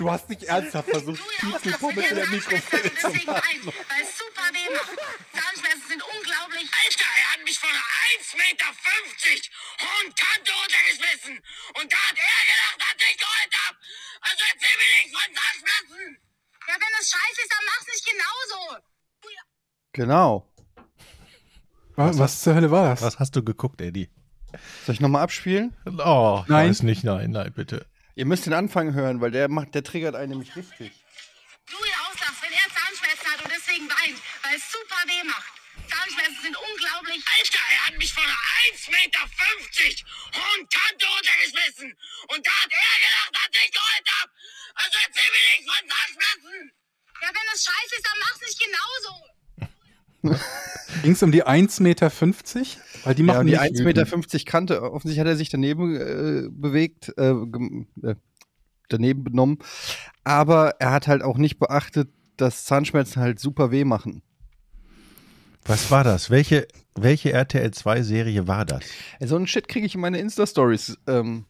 Du hast nicht ernsthaft versucht, Pizzelpommes in der Mikrofile zu Deswegen machen. ein, weil super weh macht. Zahnschmerzen sind unglaublich. Alter, er hat mich von 1,50 Meter hohen Kante runtergeschmissen. Und da hat er gedacht, dass ich geheult hab. Also erzähl mir nichts von Zahnschmerzen. Ja, wenn es scheiße ist, dann mach's nicht genauso. Genau. Was, was zur Hölle war das? Was hast du geguckt, Eddie? Soll ich nochmal abspielen? Oh, ich Nein. weiß nicht, nein, nein, bitte. Ihr müsst den Anfang hören, weil der macht, der triggert einen nämlich richtig. Louis auslacht, wenn er Zahnschmerzen hat und deswegen weint, weil es super weh macht. Zahnschmerzen sind unglaublich. Alter, er hat mich von 1,50 Meter hohen Kante runtergeschmissen. Und da hat er gedacht, dass ich geheult hab. Also erzähl mir nichts von Zahnschmerzen. Ja, wenn es scheiße ist, dann mach's nicht genauso. Ging es um die 1,50 Meter? Weil die machen Ja, die mich 1,50 wütend. Meter Kante, offensichtlich hat er sich daneben äh, bewegt, äh, äh, daneben benommen. Aber er hat halt auch nicht beachtet, dass Zahnschmerzen halt super weh machen. Was war das? Welche, welche RTL 2 Serie war das? Ey, So einen Shit kriege ich in meine Insta-Stories ähm,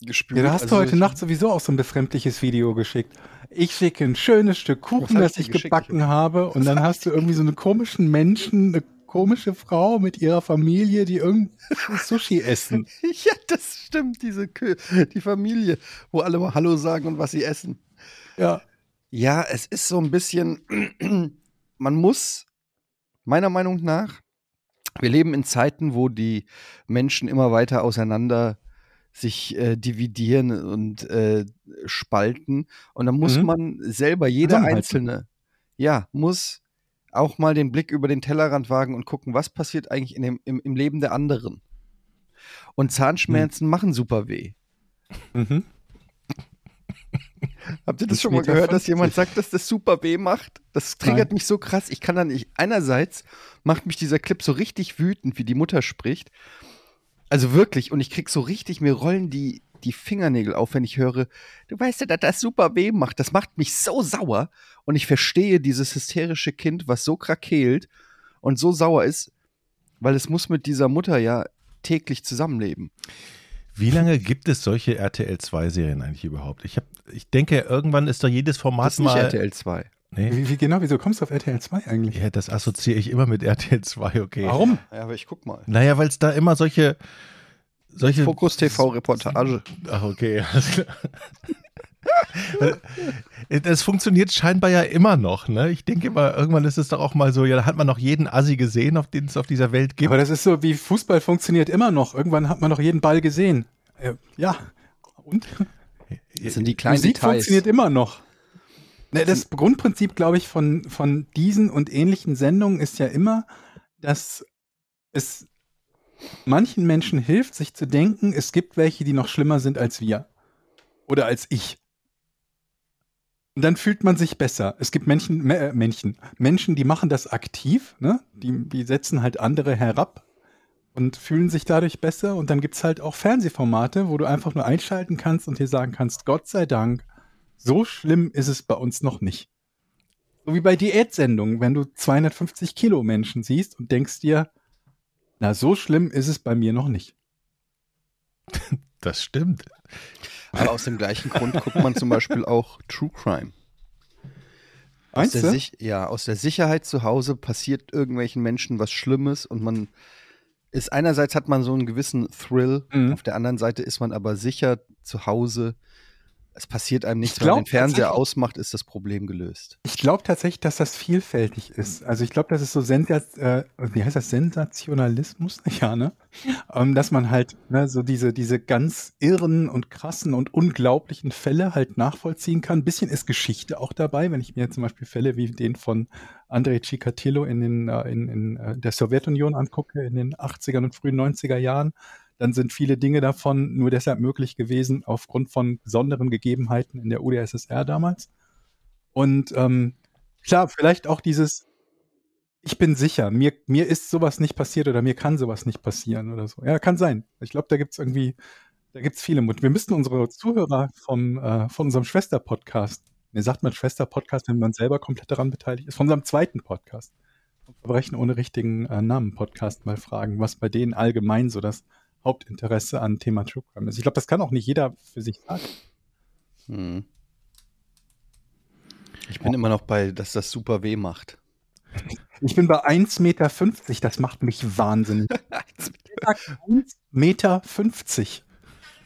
gespürt. Ja, da hast Also du heute Nacht sowieso auch so ein befremdliches Video geschickt. Ich schicke ein schönes Stück Kuchen, das ich geschickt? gebacken habe. Und dann hast du irgendwie so einen komischen Menschen, eine komische Frau mit ihrer Familie, die irgendwie Sushi essen. Ja, das stimmt, diese Kö die Familie, wo alle mal Hallo sagen und was sie essen. Ja. Ja, es ist so ein bisschen, man muss, meiner Meinung nach, wir leben in Zeiten, wo die Menschen immer weiter auseinander sich äh, dividieren und äh, spalten. Und dann muss Mhm. man selber, jeder. Einzelne, ja, muss auch mal den Blick über den Tellerrand wagen und gucken, was passiert eigentlich in dem, im, im Leben der anderen. Und Zahnschmerzen machen super weh. Mhm. Habt ihr das Bis schon mal gehört, dass 50? jemand sagt, dass das super weh macht? Das triggert mich so krass. Ich kann da nicht. Einerseits macht mich dieser Clip so richtig wütend, wie die Mutter spricht. Also wirklich. Und ich krieg so richtig, mir rollen die, die Fingernägel auf, wenn ich höre, du weißt ja, dass das super weh macht. Das macht mich so sauer. Und ich verstehe dieses hysterische Kind, was so krakeelt und so sauer ist, weil es muss mit dieser Mutter ja täglich zusammenleben. Wie lange gibt es solche RTL 2 Serien eigentlich überhaupt? Ich, hab, ich denke, irgendwann ist doch jedes Format Das ist nicht mal. RTL 2. Nee? Wie, wie genau, wieso kommst du auf RTL 2 eigentlich? Ja, das assoziiere ich immer mit RTL 2, okay. Warum? Ja, aber ich guck mal. Naja, weil es da immer solche. solche Fokus TV Reportage. Ach, okay. alles klar. Das funktioniert scheinbar ja immer noch, ne? Ich denke mal, irgendwann ist es doch auch mal so, ja, da hat man noch jeden Assi gesehen, auf den es auf dieser Welt gibt. Aber das ist so, wie Fußball funktioniert immer noch. Irgendwann hat man noch jeden Ball gesehen. Äh, ja. Und? Das sind die kleinen Musik Details. funktioniert immer noch. Ne, Das Grundprinzip, glaube ich, von, von diesen und ähnlichen Sendungen ist ja immer, dass es manchen Menschen hilft, sich zu denken, es gibt welche, die noch schlimmer sind als wir. Oder als ich. Und dann fühlt man sich besser. Es gibt Menschen, äh, Menschen, Menschen, die machen das aktiv, ne? Die, die setzen halt andere herab und fühlen sich dadurch besser. Und dann gibt es halt auch Fernsehformate, wo du einfach nur einschalten kannst und dir sagen kannst, Gott sei Dank, so schlimm ist es bei uns noch nicht. So wie bei Diätsendungen, wenn du 250 Kilo Menschen siehst und denkst dir, na, so schlimm ist es bei mir noch nicht. Das stimmt. Aber aus dem gleichen Grund guckt man zum Beispiel auch True Crime. Aus Meinst der, du? Sich ja, aus der Sicherheit zu Hause passiert irgendwelchen Menschen was Schlimmes und man ist einerseits hat man so einen gewissen Thrill, Mhm. auf der anderen Seite ist man aber sicher zu Hause. Es passiert einem nichts, Ich wenn man den Fernseher ausmacht, ist das Problem gelöst. Ich glaube tatsächlich, dass das vielfältig ist. Also ich glaube, das ist so Sensat äh, wie heißt das, Sensationalismus, ja, ne? Ähm, dass man halt ne, so diese, diese ganz irren und krassen und unglaublichen Fälle halt nachvollziehen kann. Ein bisschen ist Geschichte auch dabei, wenn ich mir zum Beispiel Fälle wie den von Andrei Chikatilo in, den, äh, in, in äh, der Sowjetunion angucke, in den 80er und frühen 90er Jahren, dann sind viele Dinge davon nur deshalb möglich gewesen, aufgrund von besonderen Gegebenheiten in der UdSSR damals. Und ähm, Klar, vielleicht auch dieses, ich bin sicher, mir, mir ist sowas nicht passiert oder mir kann sowas nicht passieren oder so. Ja, kann sein. Ich glaube, da gibt es irgendwie, da gibt es viele Mut. Wir müssten unsere Zuhörer vom, äh, von unserem Schwester-Podcast, mir sagt man Schwester-Podcast, wenn man selber komplett daran beteiligt ist, von unserem zweiten Podcast, Verbrechen ohne richtigen äh, Namen Podcast mal fragen, was bei denen allgemein so das Hauptinteresse an Thema True Crime ist. Ich glaube, das kann auch nicht jeder für sich sagen. Hm. Ich bin immer noch bei, dass das super weh macht. Ich bin bei 1,50 Meter, das macht mich wahnsinnig. 1,50 Meter.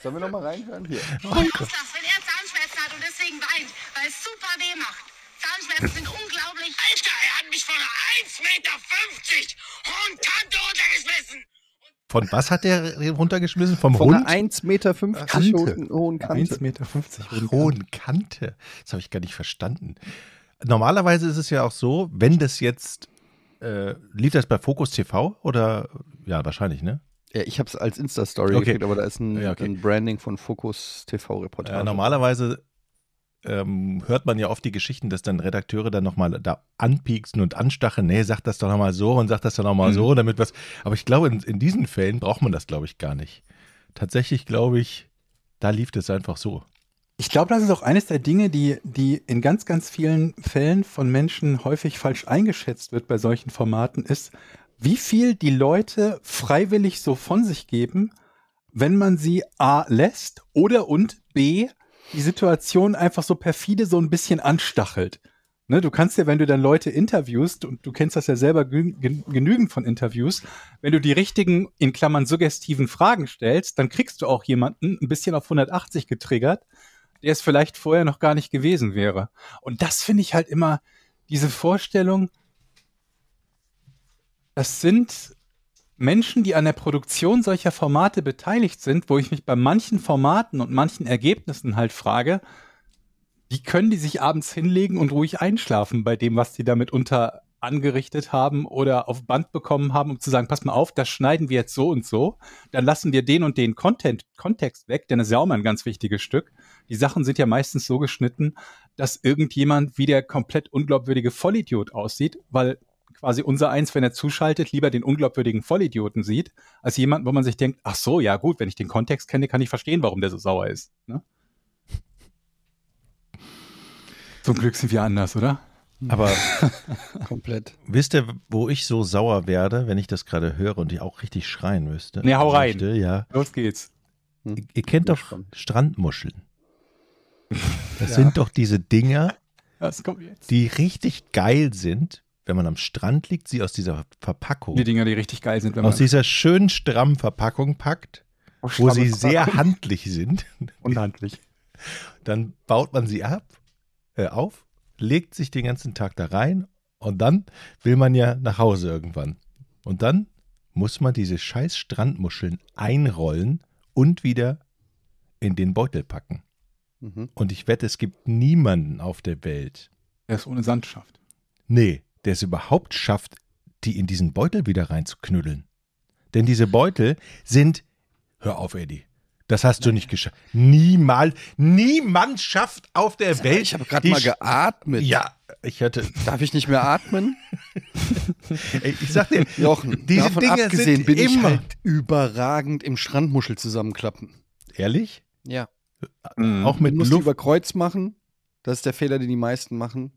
Sollen wir nochmal reinhören? Hier. Auslass, wenn er Zahnschmerzen hat und deswegen weint, weil es super weh macht. Zahnschmerzen sind unglaublich. Alter, er hat mich von 1,50 Meter hohen Kante runtergeschmissen. Von was hat der runtergeschmissen? Vom Von Hund? einer 1,50 Meter Kante. hohen, hohen Kante. 1,50 Meter. Hohen Kante. Das habe ich gar nicht verstanden. Normalerweise ist es ja auch so, wenn das jetzt, äh, lief das bei Focus TV oder, ja, wahrscheinlich, ne? Ja, ich habe es als Insta-Story Okay. gekriegt, aber da ist ein, Ja, okay. ein Branding von Focus TV-Reportage. Äh, normalerweise ähm, hört man ja oft die Geschichten, dass dann Redakteure dann nochmal da anpieksen und anstacheln, nee, sag das doch nochmal so und sag das doch nochmal Mhm. so, damit was. Aber ich glaube, in, in diesen Fällen braucht man das, glaube ich, gar nicht. Tatsächlich glaube ich, da lief das einfach so. Ich glaube, das ist auch eines der Dinge, die, die in ganz, ganz vielen Fällen von Menschen häufig falsch eingeschätzt wird bei solchen Formaten, ist, wie viel die Leute freiwillig so von sich geben, wenn man sie A lässt oder und B die Situation einfach so perfide so ein bisschen anstachelt. Ne, du kannst ja, wenn du dann Leute interviewst, und du kennst das ja selber genü- gen- genügend von Interviews, wenn du die richtigen, in Klammern suggestiven Fragen stellst, dann kriegst du auch jemanden ein bisschen auf 180 getriggert, der es vielleicht vorher noch gar nicht gewesen wäre. Und das finde ich halt immer diese Vorstellung, das sind Menschen, die an der Produktion solcher Formate beteiligt sind, wo ich mich bei manchen Formaten und manchen Ergebnissen halt frage, wie können die sich abends hinlegen und ruhig einschlafen bei dem, was die damit unter angerichtet haben oder auf Band bekommen haben, um zu sagen, pass mal auf, das schneiden wir jetzt so und so, dann lassen wir den und den Content, Kontext weg, denn das ist ja auch mal ein ganz wichtiges Stück. Die Sachen sind ja meistens so geschnitten, dass irgendjemand wie der komplett unglaubwürdige Vollidiot aussieht, weil quasi unser Eins, wenn er zuschaltet, lieber den unglaubwürdigen Vollidioten sieht, als jemand, wo man sich denkt, ach so, ja gut, wenn ich den Kontext kenne, kann ich verstehen, warum der so sauer ist. Ne? Zum Glück sind wir anders, oder? Aber Komplett. wisst ihr, wo ich so sauer werde, wenn ich das gerade höre und ich auch richtig schreien müsste? Nee, hau rein. Möchte, ja. Los geht's. Ihr kennt doch Spannend. Strandmuscheln. Das sind doch diese Dinger, Was kommt jetzt? die richtig geil sind, wenn man am Strand liegt, sie aus dieser Verpackung, Die Dinger, die richtig geil sind, wenn man aus dieser schönen strammen Verpackung packt, wo stramme sie sehr Verpackung- handlich sind. unhandlich. Dann baut man sie ab, äh, auf, legt sich den ganzen Tag da rein und dann will man ja nach Hause irgendwann. Und dann muss man diese scheiß Strandmuscheln einrollen und wieder in den Beutel packen. Mhm. Und ich wette, es gibt niemanden auf der Welt, Der ist ohne Sand schafft. nee, der es überhaupt schafft, die in diesen Beutel wieder reinzuknüdeln. Denn diese Beutel sind, hör auf, Eddie, das hast du nicht geschafft. Niemals, niemand schafft auf der Welt. Ich habe gerade mal geatmet. Ja, ich hatte, Darf ich nicht mehr atmen? ey, ich sag dir, Jochen, diese davon Dinger abgesehen sind bin ich immer. halt überragend im Strandmuschel zusammenklappen. Ehrlich? Ja. Auch mit Luft. über Kreuz machen. Das ist der Fehler, den die meisten machen.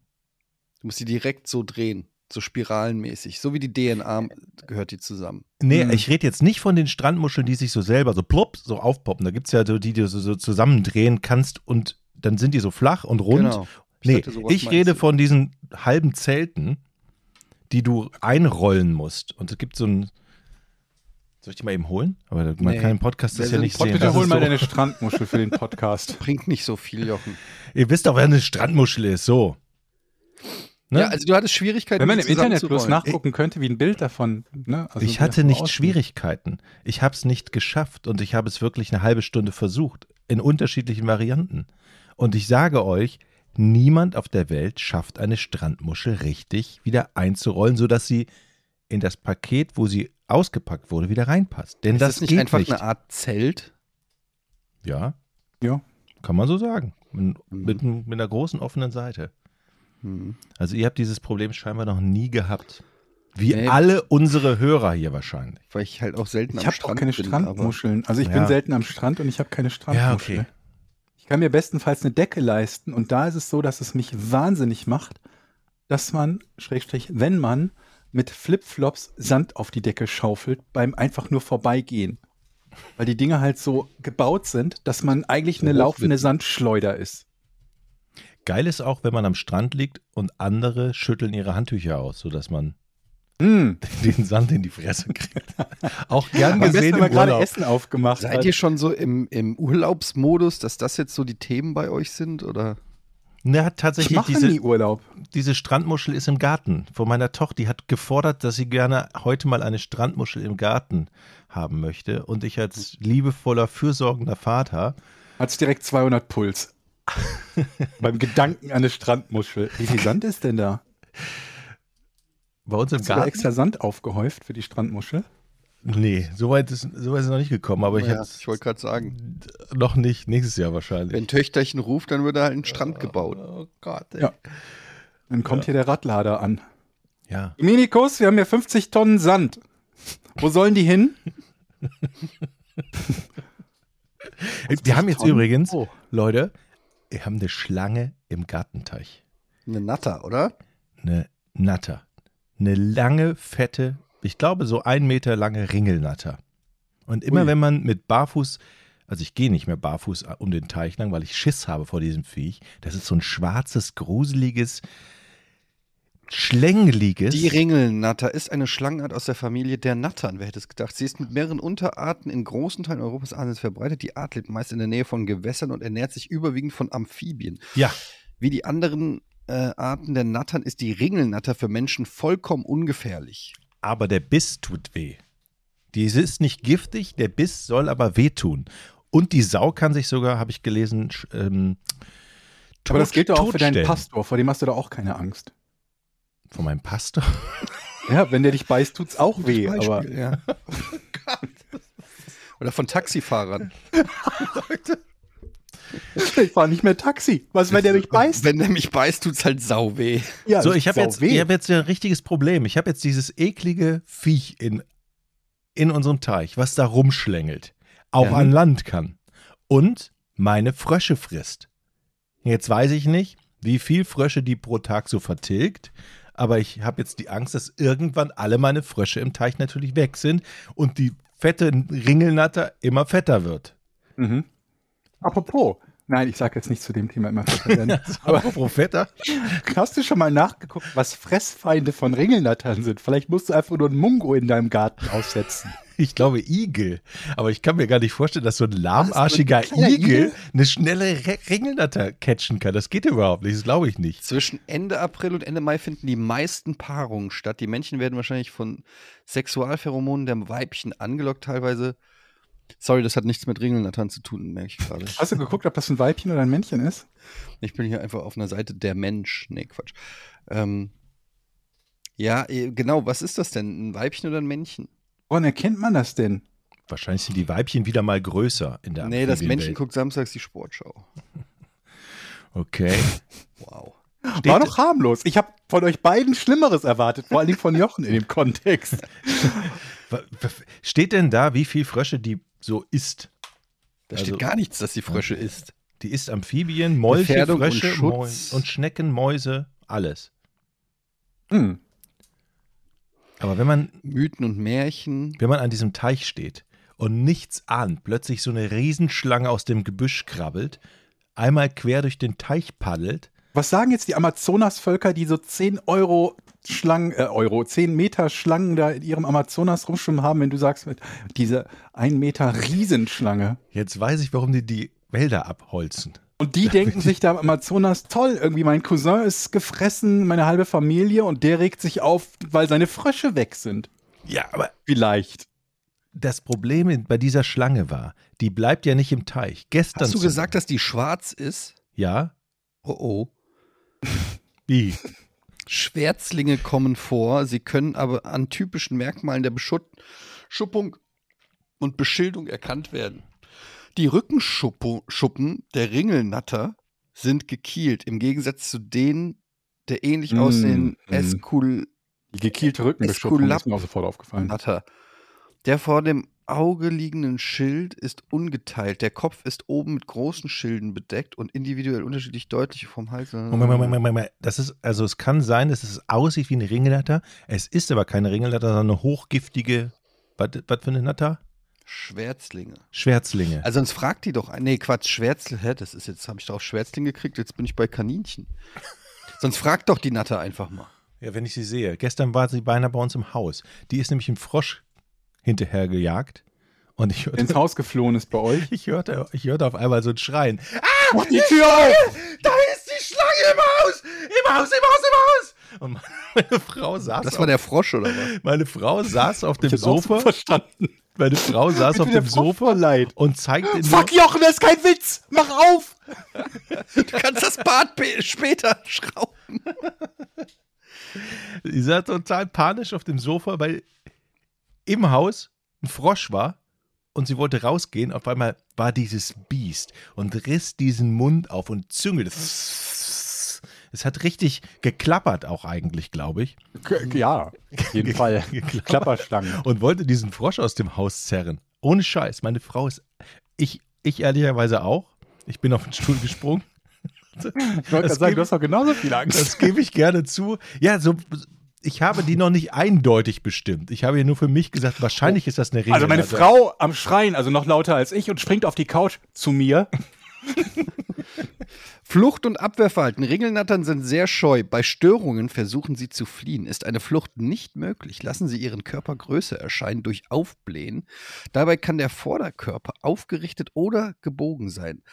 Du musst die direkt so drehen. So spiralenmäßig. So wie die DNA gehört die zusammen. Nee, Mhm. ich rede jetzt nicht von den Strandmuscheln, die sich so selber so plopp, so aufpoppen. Da gibt es ja so, die du so, so zusammendrehen kannst und dann sind die so flach und rund. Genau. Ich Nee, dachte, sowas ich rede du. von diesen halben Zelten, die du einrollen musst. Und es gibt so ein. Soll ich die mal eben holen? Aber man Nee. kann im Podcast das ja nicht Pod- sehen. Bitte hol mal so, deine Strandmuschel für den Podcast. Bringt nicht so viel, Jochen. Ihr wisst doch, wer eine Strandmuschel ist. So. Ne? Ja, also du hattest Schwierigkeiten. Wenn man im Internet bloß nachgucken könnte, wie ein Bild davon. Ne? Also ich hatte nicht aussieht. Schwierigkeiten. Ich habe es nicht geschafft und ich habe es wirklich eine halbe Stunde versucht. In unterschiedlichen Varianten. Und ich sage euch, niemand auf der Welt schafft eine Strandmuschel richtig wieder einzurollen, sodass sie in das Paket, wo sie ausgepackt wurde, wieder reinpasst. Denn Ist das, das nicht geht einfach nicht. eine Art Zelt? Ja, Ja. kann man so sagen. Mit, Mhm. mit, mit einer großen offenen Seite. Hm. Also ihr habt dieses Problem scheinbar noch nie gehabt. Wie Nee. alle unsere Hörer hier wahrscheinlich. Weil ich halt auch selten Ich am habe auch Strand keine bin, Strandmuscheln. Also ich Ja. bin selten am Strand und ich habe keine Strandmuschel. okay. Ich kann mir bestenfalls eine Decke leisten und da ist es so, dass es mich wahnsinnig macht, dass man, Schrägstrich, wenn man mit Flipflops Sand auf die Decke schaufelt beim einfach nur vorbeigehen. Weil die Dinge halt so gebaut sind, dass man eigentlich eine laufende. Sandschleuder ist. Geil ist auch, wenn man am Strand liegt und andere schütteln ihre Handtücher aus, sodass man Mm. den Sand in die Fresse kriegt. auch gern gesehen haben wir im gerade. Essen aufgemacht. Seid ihr schon so im, im Urlaubsmodus, dass das jetzt so die Themen bei euch sind? Oder? Ne, hat ich tatsächlich mache diese, nie Urlaub. diese Strandmuschel ist im Garten. Von meiner Tochter, die hat gefordert, dass sie gerne heute mal eine Strandmuschel im Garten haben möchte. Und ich als liebevoller, fürsorgender Vater, Hat's direkt 200 Puls. Beim Gedanken an eine Strandmuschel. Wie viel Sand ist denn da? bei uns im Hast du da Garten. extra Sand aufgehäuft für die Strandmuschel? Nee, so weit ist, so weit ist es noch nicht gekommen, aber ich Ja, hätte ich wollte gerade sagen, noch nicht, nächstes Jahr wahrscheinlich. wenn Töchterchen ruft, dann wird da halt ein Strand gebaut. Oh Gott, ey. Ja. Dann kommt hier der Radlader an. ja. Dominikus, wir haben hier 50 Tonnen Sand. Wo sollen die hin? Wir haben jetzt Tonnen? übrigens, Oh. Leute, wir haben eine Schlange im Gartenteich. Eine Natter, oder? Eine Natter. Eine lange, fette, ich glaube so ein Meter lange Ringelnatter. Und immer Ui. wenn man mit Barfuß, also ich gehe nicht mehr barfuß um den Teich lang, weil ich Schiss habe vor diesem Viech. Das ist so ein schwarzes, gruseliges, schlängeliges. Die Ringelnatter ist eine Schlangenart aus der Familie der Nattern. Wer hätte es gedacht? Sie ist mit mehreren Unterarten in großen Teilen Europas Asiens verbreitet. Die Art lebt meist in der Nähe von Gewässern und ernährt sich überwiegend von Amphibien. ja, Wie die anderen äh, Arten der Nattern ist die Ringelnatter für Menschen vollkommen ungefährlich. aber der Biss tut weh. Diese ist nicht giftig, der Biss soll aber wehtun. Und die Sau kann sich sogar, habe ich gelesen, ähm, Aber das tot- gilt doch auch für deinen. Pastor. Vor dem hast du doch auch keine Angst. Von meinem Pastor? Ja, wenn der dich beißt, tut's auch weh. Beispiel, Aber ja. Oder von Taxifahrern. ich fahre nicht mehr Taxi. Was, wenn der mich beißt? Wenn der mich beißt, tut's halt sau weh. Ja, so, ich habe jetzt, ich hab jetzt ein richtiges Problem. Ich habe jetzt dieses eklige Viech in, in unserem Teich, was da rumschlängelt, auch Ja. an Land kann und meine Frösche frisst. Jetzt weiß ich nicht, wie viel Frösche die pro Tag so vertilgt, aber ich habe jetzt die Angst, dass irgendwann alle meine Frösche im Teich natürlich weg sind und die fette Ringelnatter immer fetter wird. Mhm. Apropos. Nein, ich sage jetzt nicht zu dem Thema immer fetter werden. Aber Apropos fetter. hast du schon mal nachgeguckt, was Fressfeinde von Ringelnattern sind? Vielleicht musst du einfach nur einen Mungo in deinem Garten aussetzen. Ich glaube Igel. Aber ich kann mir gar nicht vorstellen, dass so ein lahmarschiger Was, ein Igel, Igel? eine schnelle Ringelnatter catchen kann. Das geht überhaupt nicht. Das glaube ich nicht. Zwischen Ende April und Ende Mai finden die meisten Paarungen statt. Die Männchen werden wahrscheinlich von Sexualpheromonen der Weibchen angelockt teilweise. Sorry, das hat nichts mit Ringelnattern zu tun, merke ich gerade. Hast du geguckt, ob das ein Weibchen oder ein Männchen ist? Ich bin hier einfach auf einer Seite der Mensch. Nee, Quatsch. Ähm, ja, eh, genau. Was ist das denn? Ein Weibchen oder ein Männchen? Woran erkennt man das denn? Wahrscheinlich sind die Weibchen wieder mal größer in der nee, das Männchen guckt samstags die Sportschau. Okay. Wow. War doch harmlos. Ich habe von euch beiden Schlimmeres erwartet, vor allem von Jochen in dem Kontext. Steht denn da, wie viel Frösche die so isst? Da Also- steht gar nichts, dass die Frösche isst. Die isst Amphibien, Molche, und Frösche. Mäu- und Schnecken, Mäuse, alles. Hm. Aber wenn man Mythen und Märchen. wenn man an diesem Teich steht und nichts ahnt, plötzlich so eine Riesenschlange aus dem Gebüsch krabbelt, einmal quer durch den Teich paddelt, Was sagen jetzt die Amazonasvölker, die so 10 Euro Schlangen, äh, Euro, 10 Meter Schlangen da in ihrem Amazonas rumschwimmen haben, wenn du sagst, mit diese 1 Meter Riesenschlange. jetzt weiß ich, warum die die Wälder abholzen. Und die denken sich da im Amazonas, toll, irgendwie mein Cousin ist gefressen, meine halbe Familie und der regt sich auf, weil seine Frösche weg sind. Ja, aber Vielleicht. das Problem bei dieser Schlange war, die bleibt ja nicht im Teich. Gestern Hast du gesagt, dass die schwarz ist? Ja? Oh oh. Wie? Schwärzlinge kommen vor, sie können aber an typischen Merkmalen der Beschuppung und Beschildung erkannt werden. Die Rückenschuppen der Ringelnatter sind gekielt, im Gegensatz zu denen der ähnlich Mm, aussehenden mm. Eskul Die gekielte Rückenbeschupfung Eskulap- ist mir auch sofort aufgefallen. Natter. Der vor dem Auge liegenden Schild ist ungeteilt. Der Kopf ist oben mit großen Schilden bedeckt und individuell unterschiedlich deutlich vom Hals. Moment, Moment, Moment, Moment. Das ist, also es kann sein, dass es aussieht wie eine Ringelnatter. Es ist aber keine Ringelnatter, sondern eine hochgiftige, was, was für eine Natter? Schwärzlinge. Schwärzlinge. Also sonst fragt die doch. Nee, Quatsch, Schwärzlinge. Hä, das ist jetzt, habe ich doch Schwärzling gekriegt, jetzt bin ich bei Kaninchen. sonst fragt doch die Natter einfach mal. Ja, wenn ich sie sehe. Gestern war sie beinahe bei uns im Haus. Die ist nämlich im Frosch hinterhergejagt. Und ich hörte, Ins Haus geflohen ist bei euch. ich hörte, ich hörte auf einmal so ein Schreien. Mach die Tür auf! Da ist die Schlange im Haus! Im Haus, im Haus, im Haus! Und meine Frau saß, Das auf, war der Frosch, oder was? meine Frau saß auf dem Sofa. verstanden. Meine Frau saß auf dem Sofa leid. und zeigte nur, Fuck Jochen, das ist kein Witz! Mach auf! Du kannst das Bad später schrauben. Sie saß total panisch auf dem Sofa, weil im Haus ein Frosch war und sie wollte rausgehen. Auf einmal war dieses Biest und riss diesen Mund auf und züngelte. Es hat richtig geklappert auch eigentlich, glaube ich. Ja, auf jeden Fall. Klapperstangen. Und wollte diesen Frosch aus dem Haus zerren. Ohne Scheiß. Meine Frau ist. Ich, ich ehrlicherweise auch. Ich bin auf den Stuhl gesprungen. Ich wollte gerade sagen, du hast doch genauso viel Angst. Das gebe ich gerne zu. Ja, so. Ich habe die noch nicht eindeutig bestimmt. Ich habe ja nur für mich gesagt, wahrscheinlich ist das eine Regel. Also meine Frau am Schreien, also noch lauter als ich und springt auf die Couch zu mir. Flucht- und Abwehrverhalten. Ringelnattern sind sehr scheu. Bei Störungen versuchen sie zu fliehen. Ist eine Flucht nicht möglich, lassen sie ihren Körper größer erscheinen durch Aufblähen. Dabei kann der Vorderkörper aufgerichtet oder gebogen sein.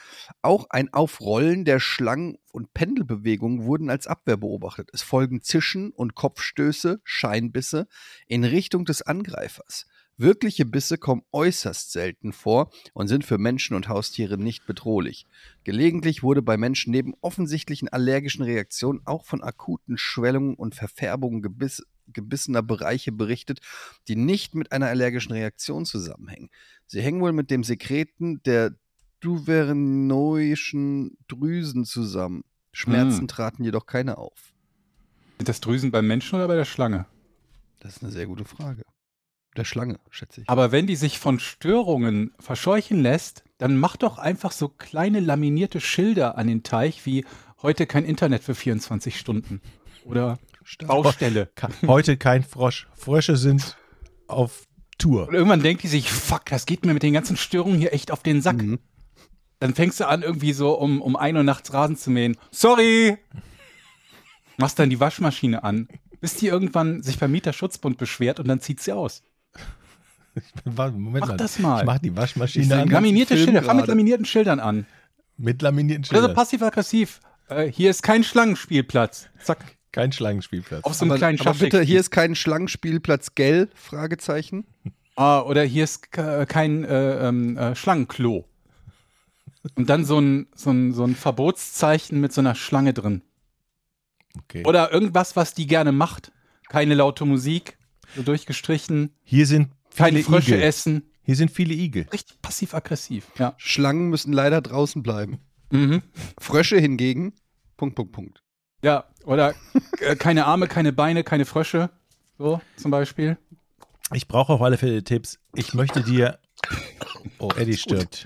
Auch ein Aufrollen der Schlangen- und Pendelbewegungen wurden als Abwehr beobachtet. Es folgen Zischen und Kopfstöße, Scheinbisse in Richtung des Angreifers. Wirkliche Bisse kommen äußerst selten vor und sind für Menschen und Haustiere nicht bedrohlich. Gelegentlich wurde bei Menschen neben offensichtlichen allergischen Reaktionen auch von akuten Schwellungen und Verfärbungen gebiss, gebissener Bereiche berichtet, die nicht mit einer allergischen Reaktion zusammenhängen. Sie hängen wohl mit dem Sekreten der duvernoischen Drüsen zusammen. Schmerzen Hm. traten jedoch keine auf. Sind das Drüsen beim Menschen oder bei der Schlange? Das ist eine sehr gute Frage. Der Schlange, schätze ich. Aber wenn die sich von Störungen verscheuchen lässt, dann mach doch einfach so kleine laminierte Schilder an den Teich wie heute kein Internet für 24 Stunden. Oder Baustelle. Heute kein Frosch. Frösche sind auf Tour. Und irgendwann denkt die sich, fuck, das geht mir mit den ganzen Störungen hier echt auf den Sack. Mhm. Dann fängst du an, irgendwie so um, um 1 Uhr nachts Rasen zu mähen. Sorry! Machst dann die Waschmaschine an, bis die irgendwann sich beim Mieterschutzbund beschwert und dann zieht sie aus. Moment Mach mal. das mal. Ich mach die Waschmaschine an. Laminierte Schilder, fang mit laminierten Schildern an. Mit laminierten Oder so Schildern. passiv-aggressiv. Äh, hier ist kein Schlangenspielplatz. Zack. Kein Schlangenspielplatz. Auf so einem aber, kleinen aber bitte, hier ist kein Schlangenspielplatz Gell? Fragezeichen. Ah, oder hier ist ke- kein äh, ähm, äh, Schlangenklo. Und dann so ein, so, ein, so ein Verbotszeichen mit so einer Schlange drin. Okay. Oder irgendwas, was die gerne macht. Keine laute Musik, so durchgestrichen. Hier sind viele Frösche Igel. essen. Hier sind viele Igel. Richtig passiv-aggressiv. Ja. Schlangen müssen leider draußen bleiben. Mhm. Frösche hingegen. Punkt, Punkt, Punkt. Ja, oder äh, keine Arme, keine Beine, keine Frösche. So zum Beispiel. Ich brauche auf alle Fälle Tipps. Ich möchte dir. Oh, Eddie stirbt.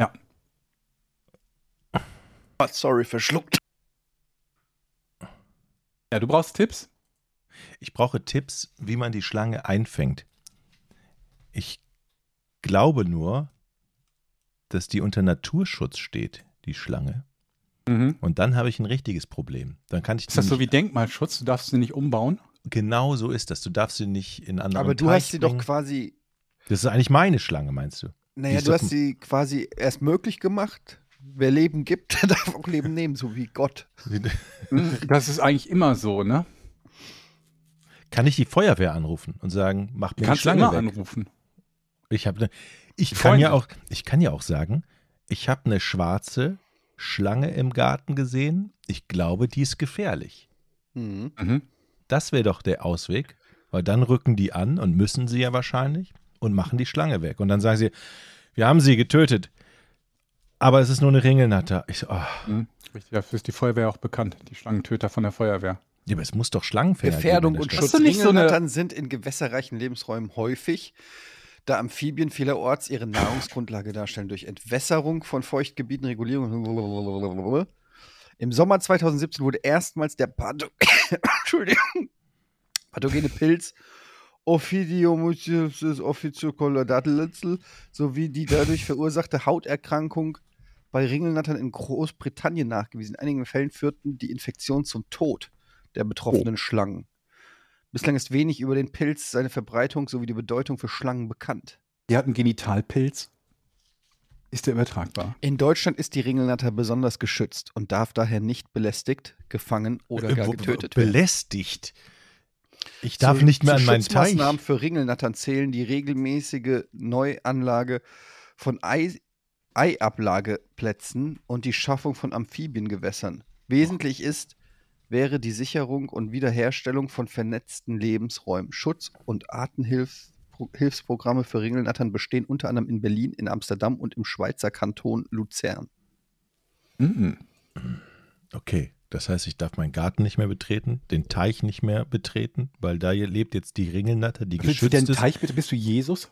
Ja. Ah, sorry, verschluckt. Ja, du brauchst Tipps? Ich brauche Tipps, wie man die Schlange einfängt. Ich glaube nur, dass die unter Naturschutz steht, die Schlange. Mhm. Und dann habe ich ein richtiges Problem. Dann kann ich Ist das so wie Denkmalschutz? Du darfst sie nicht umbauen? Genau so ist das. Du darfst sie nicht in anderen Aber du Teich hast sie doch bringen. quasi. Das ist eigentlich meine Schlange, meinst du? Naja, du doch- hast sie quasi erst möglich gemacht. Wer Leben gibt, der darf auch Leben nehmen, so wie Gott. Das ist eigentlich immer so, ne? Kann ich die Feuerwehr anrufen und sagen, mach mir die Kannst du Schlange immer weg? anrufen. Ich habe ne, ich Die kann ja Freunde. auch, ich kann ja auch sagen, ich habe eine schwarze Schlange im Garten gesehen. Ich glaube, die ist gefährlich. Mhm. Mhm. Das wäre doch der Ausweg, weil dann rücken die an und müssen sie ja wahrscheinlich und machen die Schlange weg. Und dann sagen sie, wir haben sie getötet, aber es ist nur eine Ringelnatter. Ich so, oh, Richtig, dafür ist die Feuerwehr auch bekannt. Die Schlangentöter von der Feuerwehr. Ja, aber es muss doch Schlangenfänger Gefährdung geben und Schutz. So Ringelnattern sind in gewässerreichen Lebensräumen häufig, da Amphibien vielerorts ihre Nahrungsgrundlage darstellen durch Entwässerung von Feuchtgebieten, Regulierung. Im Sommer 2017 wurde erstmals der Patho Entschuldigung. pathogene Pilz Ophidiomutis officiocoladatel sowie die dadurch verursachte Hauterkrankung bei Ringelnattern in Großbritannien nachgewiesen. In einigen Fällen führten die Infektion zum Tod der betroffenen Schlangen. Bislang ist wenig über den Pilz, seine Verbreitung sowie die Bedeutung für Schlangen bekannt. Die hat einen Genitalpilz. Ist der übertragbar? In Deutschland ist die Ringelnatter besonders geschützt und darf daher nicht belästigt, gefangen oder gar Äh, wo- getötet werden. Belästigt. Ich darf Zu- nicht mehr an meinen Teich. Schutzmaßnahmen für Ringelnattern zählen die regelmäßige Neuanlage von Ei Eiablageplätzen und die Schaffung von Amphibiengewässern. Wesentlich ist, wäre die Sicherung und Wiederherstellung von vernetzten Lebensräumen. Schutz- und Artenhilfsprogramme für Ringelnattern bestehen unter anderem in Berlin, in Amsterdam und im Schweizer Kanton Luzern. Mhm. Okay, das heißt, ich darf meinen Garten nicht mehr betreten, den Teich nicht mehr betreten, weil da hier lebt jetzt die Ringelnatter, die Willst du geschützt deinen ist. Teich bitte? Bist du Jesus?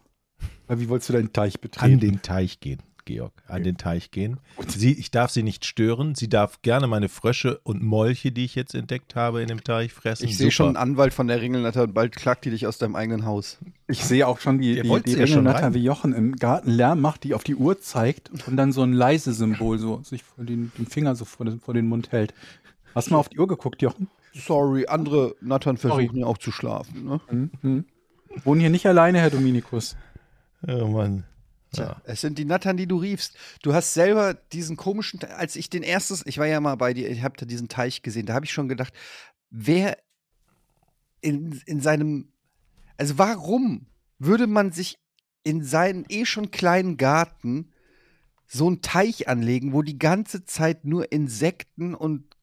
Wie wolltest du deinen Teich An betreten? den Teich gehen, Georg. An den Teich gehen. Sie, ich darf sie nicht stören. Sie darf gerne meine Frösche und Molche, die ich jetzt entdeckt habe, in dem Teich fressen. Ich sehe schon einen. Anwalt von der Ringelnatter und bald klagt die dich aus deinem eigenen Haus. Ich sehe auch schon, die, die ja schon Ringelnatter wie Jochen im Garten Lärm macht, die auf die Uhr zeigt und dann so ein leise Symbol so sich vor den, den Finger so vor den, vor den Mund hält. Hast du mal auf die Uhr geguckt, Jochen? Sorry, andere Nattern versuchen Sorry. ja auch zu schlafen. Ne? Mhm. Wohnen hier nicht alleine, Herr Dominikus. Oh Mann. Tja, es sind die Nattern, die du riefst. Du hast selber diesen komischen, als ich den erstes, ich war ja mal bei dir, ich habe da diesen Teich gesehen, da habe ich schon gedacht, wer in, in seinem, also warum würde man sich in seinen eh schon kleinen Garten so einen Teich anlegen, wo die ganze Zeit nur Insekten und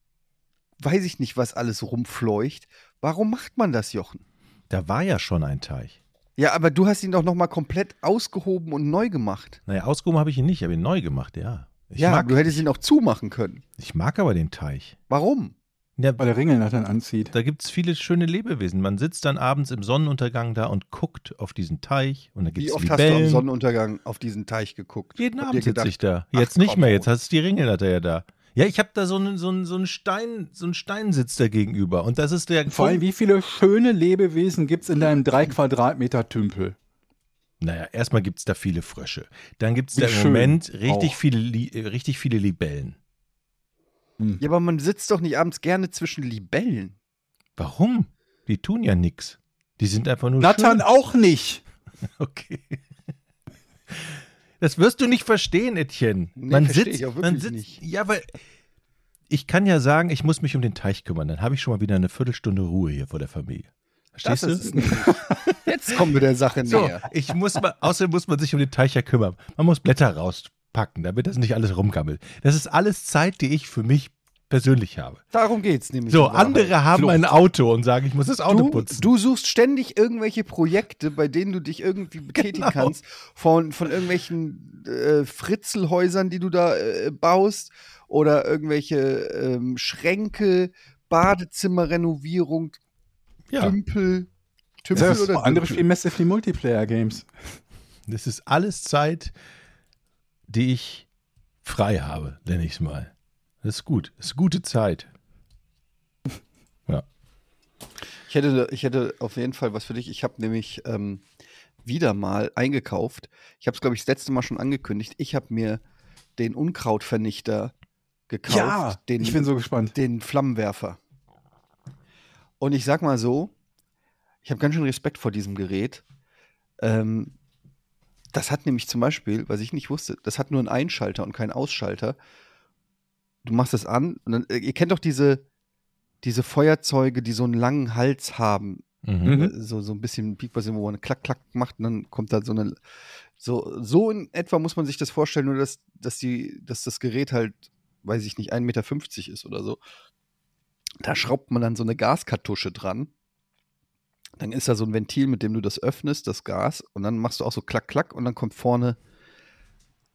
weiß ich nicht, was alles rumfleucht. Warum macht man das, Jochen? Da war ja schon ein Teich. Ja, aber du hast ihn doch noch mal komplett ausgehoben und neu gemacht. Naja, ausgehoben habe ich ihn nicht, ich habe ihn neu gemacht, ja. Ich, ja, mag, du hättest ihn auch zumachen können. ich mag aber den Teich. Warum? Ja, Weil der Ringelnattern anzieht. da gibt es viele schöne Lebewesen. Man sitzt dann abends im Sonnenuntergang da und guckt auf diesen Teich und da gibt Wie oft hast du am Libellen. Sonnenuntergang auf diesen Teich geguckt? Jeden Und Abend sitze ich da. ach, Jetzt nicht komm, mehr, jetzt hast du die Ringelnatter ja da. Ja, ich habe da so einen, so einen, so einen Stein, so einen Steinsitz da gegenüber. Und das ist der Vor allem, wie viele schöne Lebewesen gibt es in deinem drei Quadratmeter Tümpel? Naja, erstmal gibt es da viele Frösche. Dann gibt es da im schön Moment richtig auch. viele, äh, richtig viele Libellen. Ja, aber man sitzt doch nicht abends gerne zwischen Libellen. Warum? Die tun ja nichts. Die sind einfach nur Nattern schön. auch nicht. Okay. Das wirst du nicht verstehen, Etienne. Nee, man sitzt, man sitzt, nicht. ja, weil ich kann ja sagen, ich muss mich um den Teich kümmern. Dann habe ich schon mal wieder eine Viertelstunde Ruhe hier vor der Familie. Verstehst Das du? Jetzt kommen wir der Sache So, näher. ich muss mal, außerdem muss man sich um den Teich ja kümmern. Man muss Blätter rauspacken, damit das nicht alles rumgammelt. Das ist alles Zeit, die ich für mich persönlich habe. Darum geht's nämlich. So, andere haben Flucht. ein Auto und sagen, ich muss das Auto Du, putzen. du suchst ständig irgendwelche Projekte, bei denen du dich irgendwie betätigen Genau. kannst, von, von irgendwelchen äh, Fritzelhäusern, die du da äh, baust, oder irgendwelche ähm, Schränke, Badezimmerrenovierung, ja, Tümpel. Tümpel Das oder andere spielen Massively Multiplayer-Games. das ist alles Zeit, die ich frei habe, nenne ich es mal. Das ist gut. Das ist gute Zeit. Ja. Ich hätte, ich hätte auf jeden Fall was für dich. Ich habe nämlich ähm, wieder mal eingekauft. Ich habe es, glaube ich, das letzte Mal schon angekündigt. Ich habe mir den Unkrautvernichter gekauft. Ja, den, ich bin so gespannt. den Flammenwerfer. Und ich sag mal so, ich habe ganz schön Respekt vor diesem Gerät. Ähm, das hat nämlich zum Beispiel, was ich nicht wusste, das hat nur einen Einschalter und keinen Ausschalter. Du machst es an und dann, äh, ihr kennt doch diese, diese Feuerzeuge, die so einen langen Hals haben. Mhm. Äh, So, so ein bisschen Peakbassin, wo man klack, klack macht und dann kommt da so eine. So, so in etwa muss man sich das vorstellen, nur dass, dass, die, dass das Gerät halt, weiß ich nicht, 1,50 Meter ist oder so. Da schraubt man dann so eine Gaskartusche dran. Dann ist da so ein Ventil, mit dem du das öffnest, das Gas, und dann machst du auch so klack, klack und dann kommt vorne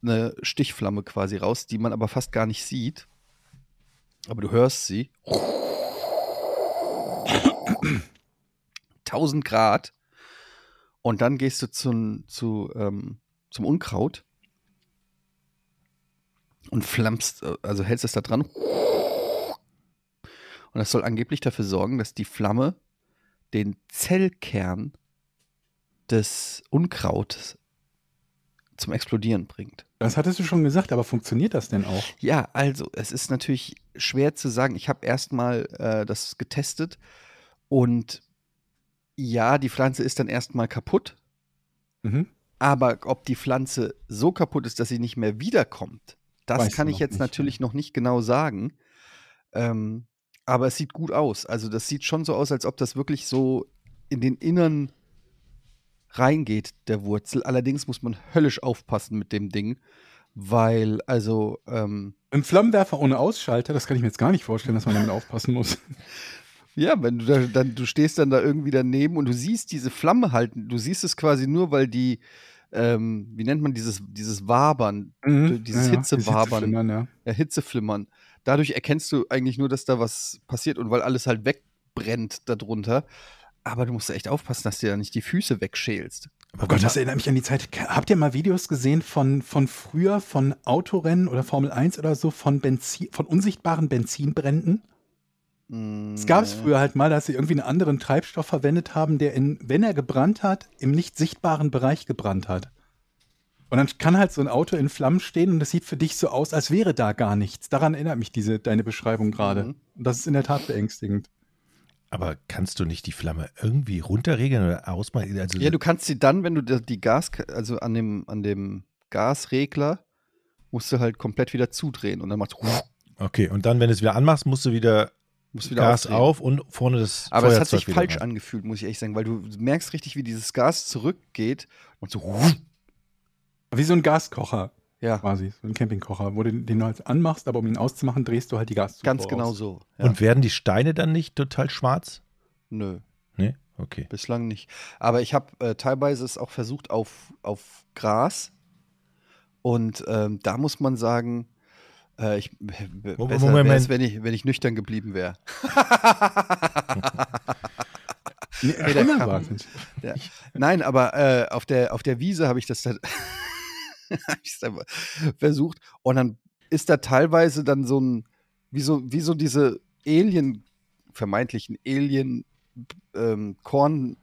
eine Stichflamme quasi raus, die man aber fast gar nicht sieht. Aber du hörst sie. 1000 Grad. Und dann gehst du zum, zu, ähm, zum Unkraut und flammst, äh, also hältst es da dran. Und das soll angeblich dafür sorgen, dass die Flamme den Zellkern des Unkrautes zum Explodieren bringt. Das hattest du schon gesagt, aber funktioniert das denn auch? Ja, also es ist natürlich schwer zu sagen. Ich habe erstmal äh, das getestet und ja, die Pflanze ist dann erstmal kaputt. Mhm. Aber ob die Pflanze so kaputt ist, dass sie nicht mehr wiederkommt, das Weißt kann ich jetzt nicht, natürlich ja. noch nicht genau sagen. Ähm, aber es sieht gut aus. Also das sieht schon so aus, als ob das wirklich so in den Innern reingeht, der Wurzel. Allerdings muss man höllisch aufpassen mit dem Ding, weil also ähm, Ein Flammenwerfer ohne Ausschalter, das kann ich mir jetzt gar nicht vorstellen, dass man damit aufpassen muss. Ja, wenn du da, dann, du stehst dann da irgendwie daneben und du siehst diese Flamme halten. Du siehst es quasi nur, weil die, ähm, wie nennt man dieses, dieses Wabern, Mhm. dieses Ja, Hitzewabern, Hitzeflimmern, ja. ja, Hitzeflimmern. Dadurch erkennst du eigentlich nur, dass da was passiert und weil alles halt wegbrennt darunter. Aber du musst echt aufpassen, dass dir da nicht die Füße wegschälst. Oh Gott, das erinnert mich an die Zeit. Habt ihr mal Videos gesehen von, von früher, von Autorennen oder Formel 1 oder so, von, Benzin, von unsichtbaren Benzinbränden? Es gab es früher halt mal, dass sie irgendwie einen anderen Treibstoff verwendet haben, der, in, wenn er gebrannt hat, im nicht sichtbaren Bereich gebrannt hat. Und dann kann halt so ein Auto in Flammen stehen und das sieht für dich so aus, als wäre da gar nichts. Daran erinnert mich diese, deine Beschreibung gerade. Mhm. Und das ist in der Tat beängstigend. Aber kannst du nicht die Flamme irgendwie runterregeln oder ausmachen? Also, Ja, du kannst sie dann, wenn du die Gas, also an dem, an dem Gasregler, musst du halt komplett wieder zudrehen und dann macht okay, und dann, wenn du es wieder anmachst, musst du wieder, musst wieder Gas aufdrehen. auf und vorne das Aber es hat sich falsch rein. angefühlt, muss ich ehrlich sagen, weil du merkst richtig, wie dieses Gas zurückgeht und so. Wie so ein Gaskocher Ja, quasi, so ein Campingkocher, wo du den du halt anmachst, aber um ihn auszumachen, drehst du halt die Gaszufuhr ganz genau aus. so. Ja. Und werden die Steine dann nicht total schwarz? Nö, Nee? Okay. bislang nicht. Aber ich habe äh, teilweise es auch versucht auf, auf Gras. Und ähm, da muss man sagen, äh, ich, Moment, Moment. wär's, wenn ich, wenn ich nüchtern geblieben wäre. Nee. Ja. Nein, aber äh, auf, der, auf der Wiese habe ich das versucht. Und dann ist da teilweise dann so ein, wie so, wie so diese Alien, vermeintlichen Alien ähm, Kornkreise,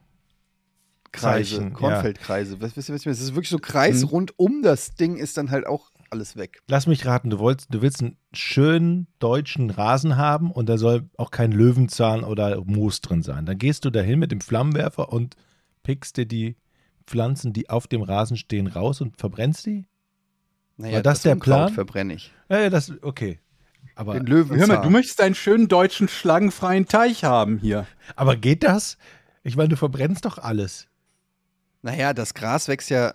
Zeichen, ja. Kornfeldkreise. Was, was, was, es ist wirklich so Kreis Mhm. rund um das Ding ist dann halt auch alles weg. Lass mich raten, du, wolltest, du willst einen schönen deutschen Rasen haben und da soll auch kein Löwenzahn oder Moos drin sein. Dann gehst du dahin mit dem Flammenwerfer und pickst dir die Pflanzen, die auf dem Rasen stehen, raus und verbrennst die? Naja, War das der Unkraut Plan? verbrenne ich. Ja, ja, das, okay. Aber, Den Löwenzahn. Hör mal, du möchtest einen schönen deutschen schlangenfreien Teich haben hier. aber geht das? Ich meine, du verbrennst doch alles. naja, das Gras wächst ja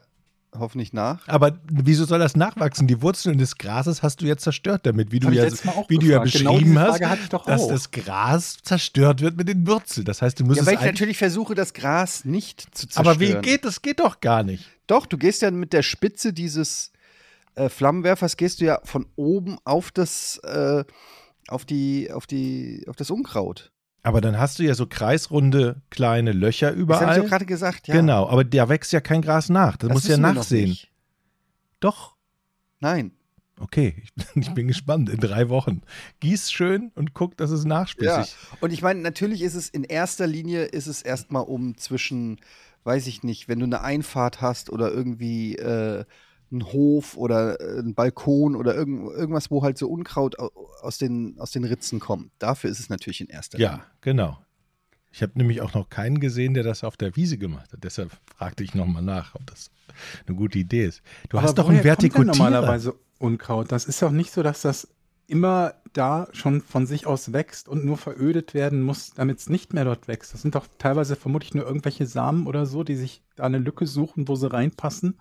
hoffentlich nach. Aber wieso soll das nachwachsen? Die Wurzeln des Grases hast du jetzt zerstört damit, wie du ja, wie du ja. Genau beschrieben diese hast, dass auch. das Gras zerstört wird mit den Wurzeln. Das heißt, du musst Ja, es weil ich natürlich versuche, das Gras nicht zu zerstören. Aber wie geht das? Geht doch gar nicht. Doch, du gehst ja mit der Spitze dieses äh, Flammenwerfers, gehst du ja von oben auf das, äh, auf die, auf die, auf das Unkraut. Aber dann hast du ja so kreisrunde kleine Löcher Das habe ich überall. gerade gesagt, ja. Genau, aber da wächst ja kein Gras nach. Das, Das musst du ja nachsehen. Doch. Nein. Okay, ich, ich bin gespannt. In drei Wochen. Gieß schön und guck, dass es Ja. nachspießig. Und ich meine, natürlich ist es in erster Linie ist es erstmal um zwischen, weiß ich nicht, wenn du eine Einfahrt hast oder irgendwie äh, einen Hof oder äh, einen Balkon oder irgend, irgendwas, wo halt so Unkraut au- aus den, aus den Ritzen kommt. Dafür ist es natürlich in erster Ja, Linie. genau. Ich habe nämlich auch noch keinen gesehen, der das auf der Wiese gemacht hat. Deshalb fragte ich nochmal nach, ob das eine gute Idee ist. Du hast Aber doch einen woher kommt Vertikutierer. normalerweise Unkraut. Das ist doch nicht so, dass das immer da schon von sich aus wächst und nur verödet werden muss, damit es nicht mehr dort wächst. Das sind doch teilweise vermutlich nur irgendwelche Samen oder so, die sich da eine Lücke suchen, wo sie reinpassen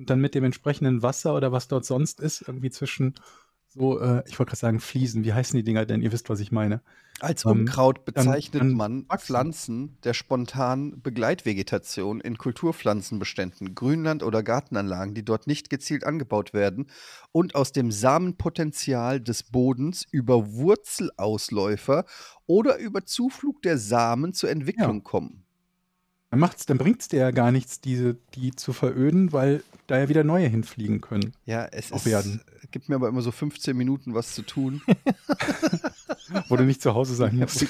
und dann mit dem entsprechenden Wasser oder was dort sonst ist, irgendwie zwischen so, äh, ich wollte gerade sagen Fliesen, wie heißen die Dinger denn? Ihr wisst, was ich meine. Als Ähm, Unkraut bezeichnet dann man wachsen. Pflanzen der spontanen Begleitvegetation in Kulturpflanzenbeständen, Grünland- oder Gartenanlagen, die dort nicht gezielt angebaut werden und aus dem Samenpotenzial des Bodens über Wurzelausläufer oder über Zuflug der Samen zur Entwicklung Ja. kommen. Dann macht's, dann bringt's dir ja gar nichts, diese, die zu veröden, weil da ja wieder neue hinfliegen können. Ja, es ist, werden. gibt mir aber immer so 15 Minuten was zu tun. Wo du nicht zu Hause sein musst.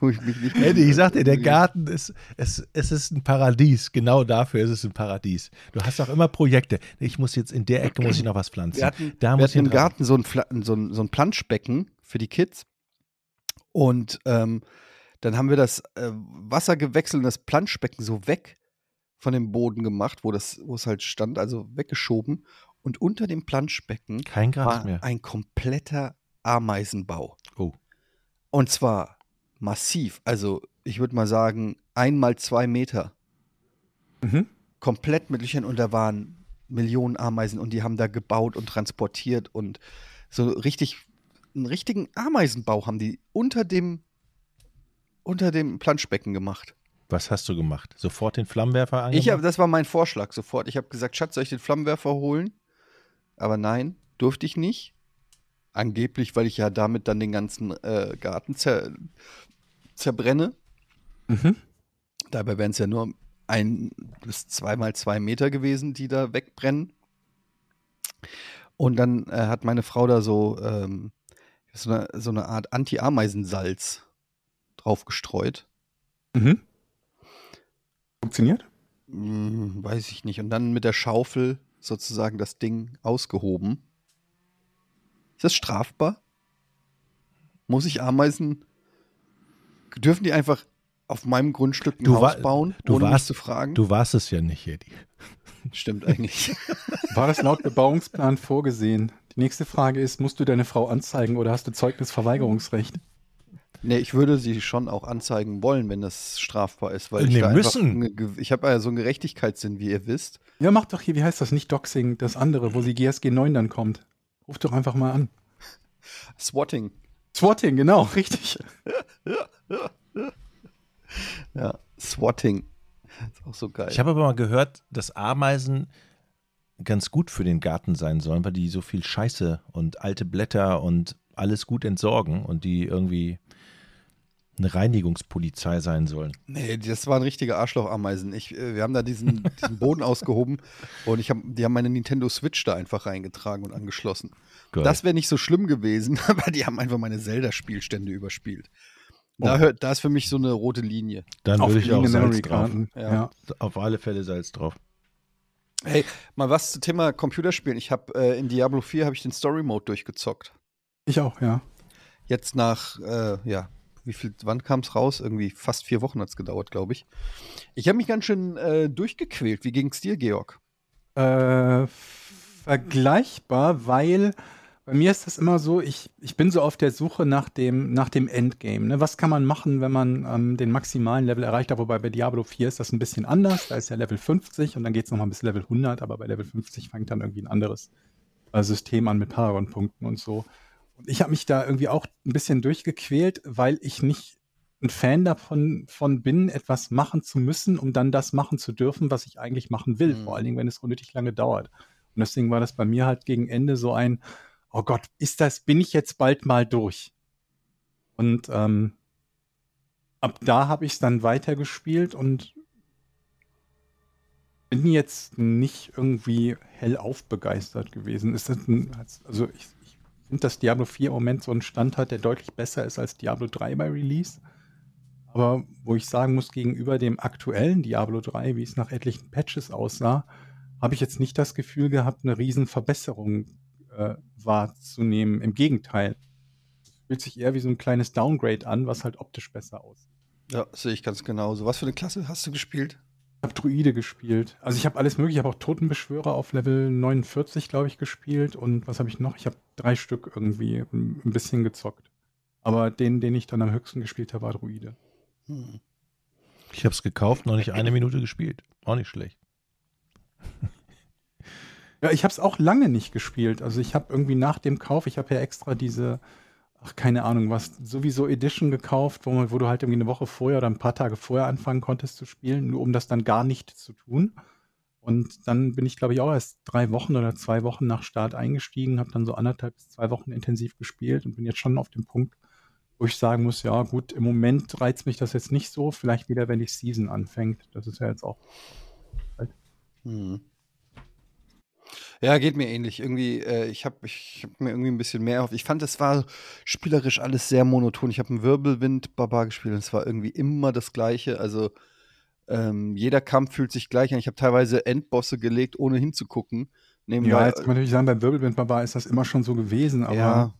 wo ich mich nicht Eddie, ich sag dir, der Garten ist, es, es ist ein Paradies. Genau dafür ist es ein Paradies. Du hast auch immer Projekte. Ich muss jetzt in der Ecke muss ich noch was pflanzen. Wir hatten, da wir muss hatten im. Garten so ein, so, ein, so ein Planschbecken für die Kids. Und ähm, dann haben wir das äh, Wasser gewechselt und das Planschbecken so weg von dem Boden gemacht, wo, das, wo es halt stand, also weggeschoben. Und unter dem Planschbecken Kein Gras war mehr. ein kompletter Ameisenbau. Oh. Und zwar massiv. Also ich würde mal sagen, einmal zwei Meter. Mhm. Komplett mit Löchern und da waren Millionen Ameisen und die haben da gebaut und transportiert und so richtig, einen richtigen Ameisenbau haben die unter dem, unter dem Planschbecken gemacht. Was hast du gemacht? Sofort den Flammenwerfer angemacht? Ich hab, das war mein Vorschlag sofort. Ich habe gesagt, Schatz, soll ich den Flammenwerfer holen? Aber nein, durfte ich nicht. Angeblich, weil ich ja damit dann den ganzen äh, Garten zer zerbrenne. Mhm. Dabei wären es ja nur ein bis zweimal zwei Meter gewesen, die da wegbrennen. Und dann äh, hat meine Frau da so, ähm, so, eine, so eine Art Anti-Ameisensalz drauf gestreut. Mhm. Funktioniert? Hm, weiß ich nicht. Und dann mit der Schaufel sozusagen das Ding ausgehoben. Ist das strafbar? Muss ich Ameisen. Dürfen die einfach auf meinem Grundstück ein Du Haus bauen, du ohne mich warst- zu fragen? Du warst es ja nicht, Eddie. Stimmt eigentlich. War das laut Bebauungsplan vorgesehen? Die nächste Frage ist, musst du deine Frau anzeigen oder hast du Zeugnisverweigerungsrecht? Nee, ich würde sie schon auch anzeigen wollen, wenn das strafbar ist, weil ich Nee, da einfach müssen. Ge- ich habe ja so einen Gerechtigkeitssinn, wie ihr wisst. Ja, mach doch hier, wie heißt das? Nicht Doxing, das andere, wo die GSG 9 dann kommt. Ruf doch einfach mal an. Swatting. Swatting, genau, richtig. Ja, Swatting. Ist auch so geil. Ich habe aber mal gehört, dass Ameisen ganz gut für den Garten sein sollen, weil die so viel Scheiße und alte Blätter und alles gut entsorgen und die irgendwie eine Reinigungspolizei sein sollen. Nee, das waren richtige Arschlochameisen. Ich, äh, wir haben da diesen, diesen Boden ausgehoben und ich hab, die haben meine Nintendo Switch da einfach reingetragen und angeschlossen. Geil. Das wäre nicht so schlimm gewesen, aber die haben einfach meine Zelda-Spielstände überspielt. Da, Oh. hört, da ist für mich so eine rote Linie. Dann würde ich auch Salz drauf. Ja. Ja. Auf alle Fälle Salz drauf. Hey, mal was zum Thema Computerspielen. Ich habe äh, in Diablo 4 habe ich den Story Mode durchgezockt. Ich auch, ja. Jetzt nach, äh, ja, wie viel, wann kam es raus? Irgendwie fast vier Wochen hat es gedauert, glaube ich. Ich habe mich ganz schön äh, durchgequält. Wie ging es dir, Georg? Äh, vergleichbar, weil bei mir ist das immer so, ich, ich bin so auf der Suche nach dem, nach dem Endgame. Ne? Was kann man machen, wenn man ähm, den maximalen Level erreicht hat? Wobei bei Diablo 4 ist das ein bisschen anders. Da ist ja Level 50 und dann geht es nochmal bis Level 100, aber bei Level 50 fängt dann irgendwie ein anderes äh, System an mit Paragon-Punkten und so. Und ich habe mich da irgendwie auch ein bisschen durchgequält, weil ich nicht ein Fan davon von bin, etwas machen zu müssen, um dann das machen zu dürfen, was ich eigentlich machen will. Mhm. Vor allen Dingen, wenn es unnötig lange dauert. Und deswegen war das bei mir halt gegen Ende so ein, oh Gott, ist das, bin ich jetzt bald mal durch? Und ähm, ab da habe ich es dann weitergespielt und bin jetzt nicht irgendwie hellauf begeistert gewesen. Ist das ein, also ich, ich finde, dass Diablo 4 im Moment so einen Stand hat, der deutlich besser ist als Diablo 3 bei Release. Aber wo ich sagen muss, gegenüber dem aktuellen Diablo 3, wie es nach etlichen Patches aussah, habe ich jetzt nicht das Gefühl gehabt, eine riesen Verbesserung äh, wahrzunehmen. Im Gegenteil. Fühlt sich eher wie so ein kleines Downgrade an, was halt optisch besser aussieht. Ja, sehe ich ganz genauso. Was für eine Klasse hast du gespielt? Ich habe Druide gespielt. Also ich habe alles mögliche. Ich habe auch Totenbeschwörer auf Level 49, glaube ich, gespielt. Und was habe ich noch? Ich habe drei Stück irgendwie ein ein bisschen gezockt. Aber den, den ich dann am höchsten gespielt habe, war Druide. Hm. Ich habe es gekauft, noch nicht eine Minute gespielt. Auch nicht schlecht. Ja, ich habe es auch lange nicht gespielt. Also ich habe irgendwie nach dem Kauf, ich habe ja extra diese, ach keine Ahnung was, sowieso Edition gekauft, wo, man, wo du halt irgendwie eine Woche vorher oder ein paar Tage vorher anfangen konntest zu spielen, nur um das dann gar nicht zu tun. Und dann bin ich, glaube ich, auch erst drei Wochen oder zwei Wochen nach Start eingestiegen, habe dann so anderthalb bis zwei Wochen intensiv gespielt und bin jetzt schon auf dem Punkt, wo ich sagen muss, ja gut, im Moment reizt mich das jetzt nicht so, vielleicht wieder, wenn die Season anfängt. Das ist ja jetzt auch. Halt. Hm. Ja, geht mir ähnlich. Irgendwie, äh, ich habe ich hab mir irgendwie ein bisschen mehr auf. Ich fand, es war spielerisch alles sehr monoton. Ich habe einen Wirbelwind-Barbar gespielt und es war irgendwie immer das Gleiche. Also ähm, jeder Kampf fühlt sich gleich an. Ich habe teilweise Endbosse gelegt, ohne hinzugucken. Nebenbei, ja, jetzt kann man natürlich sagen, beim Wirbelwind-Barbar ist das immer schon so gewesen, aber. Ja,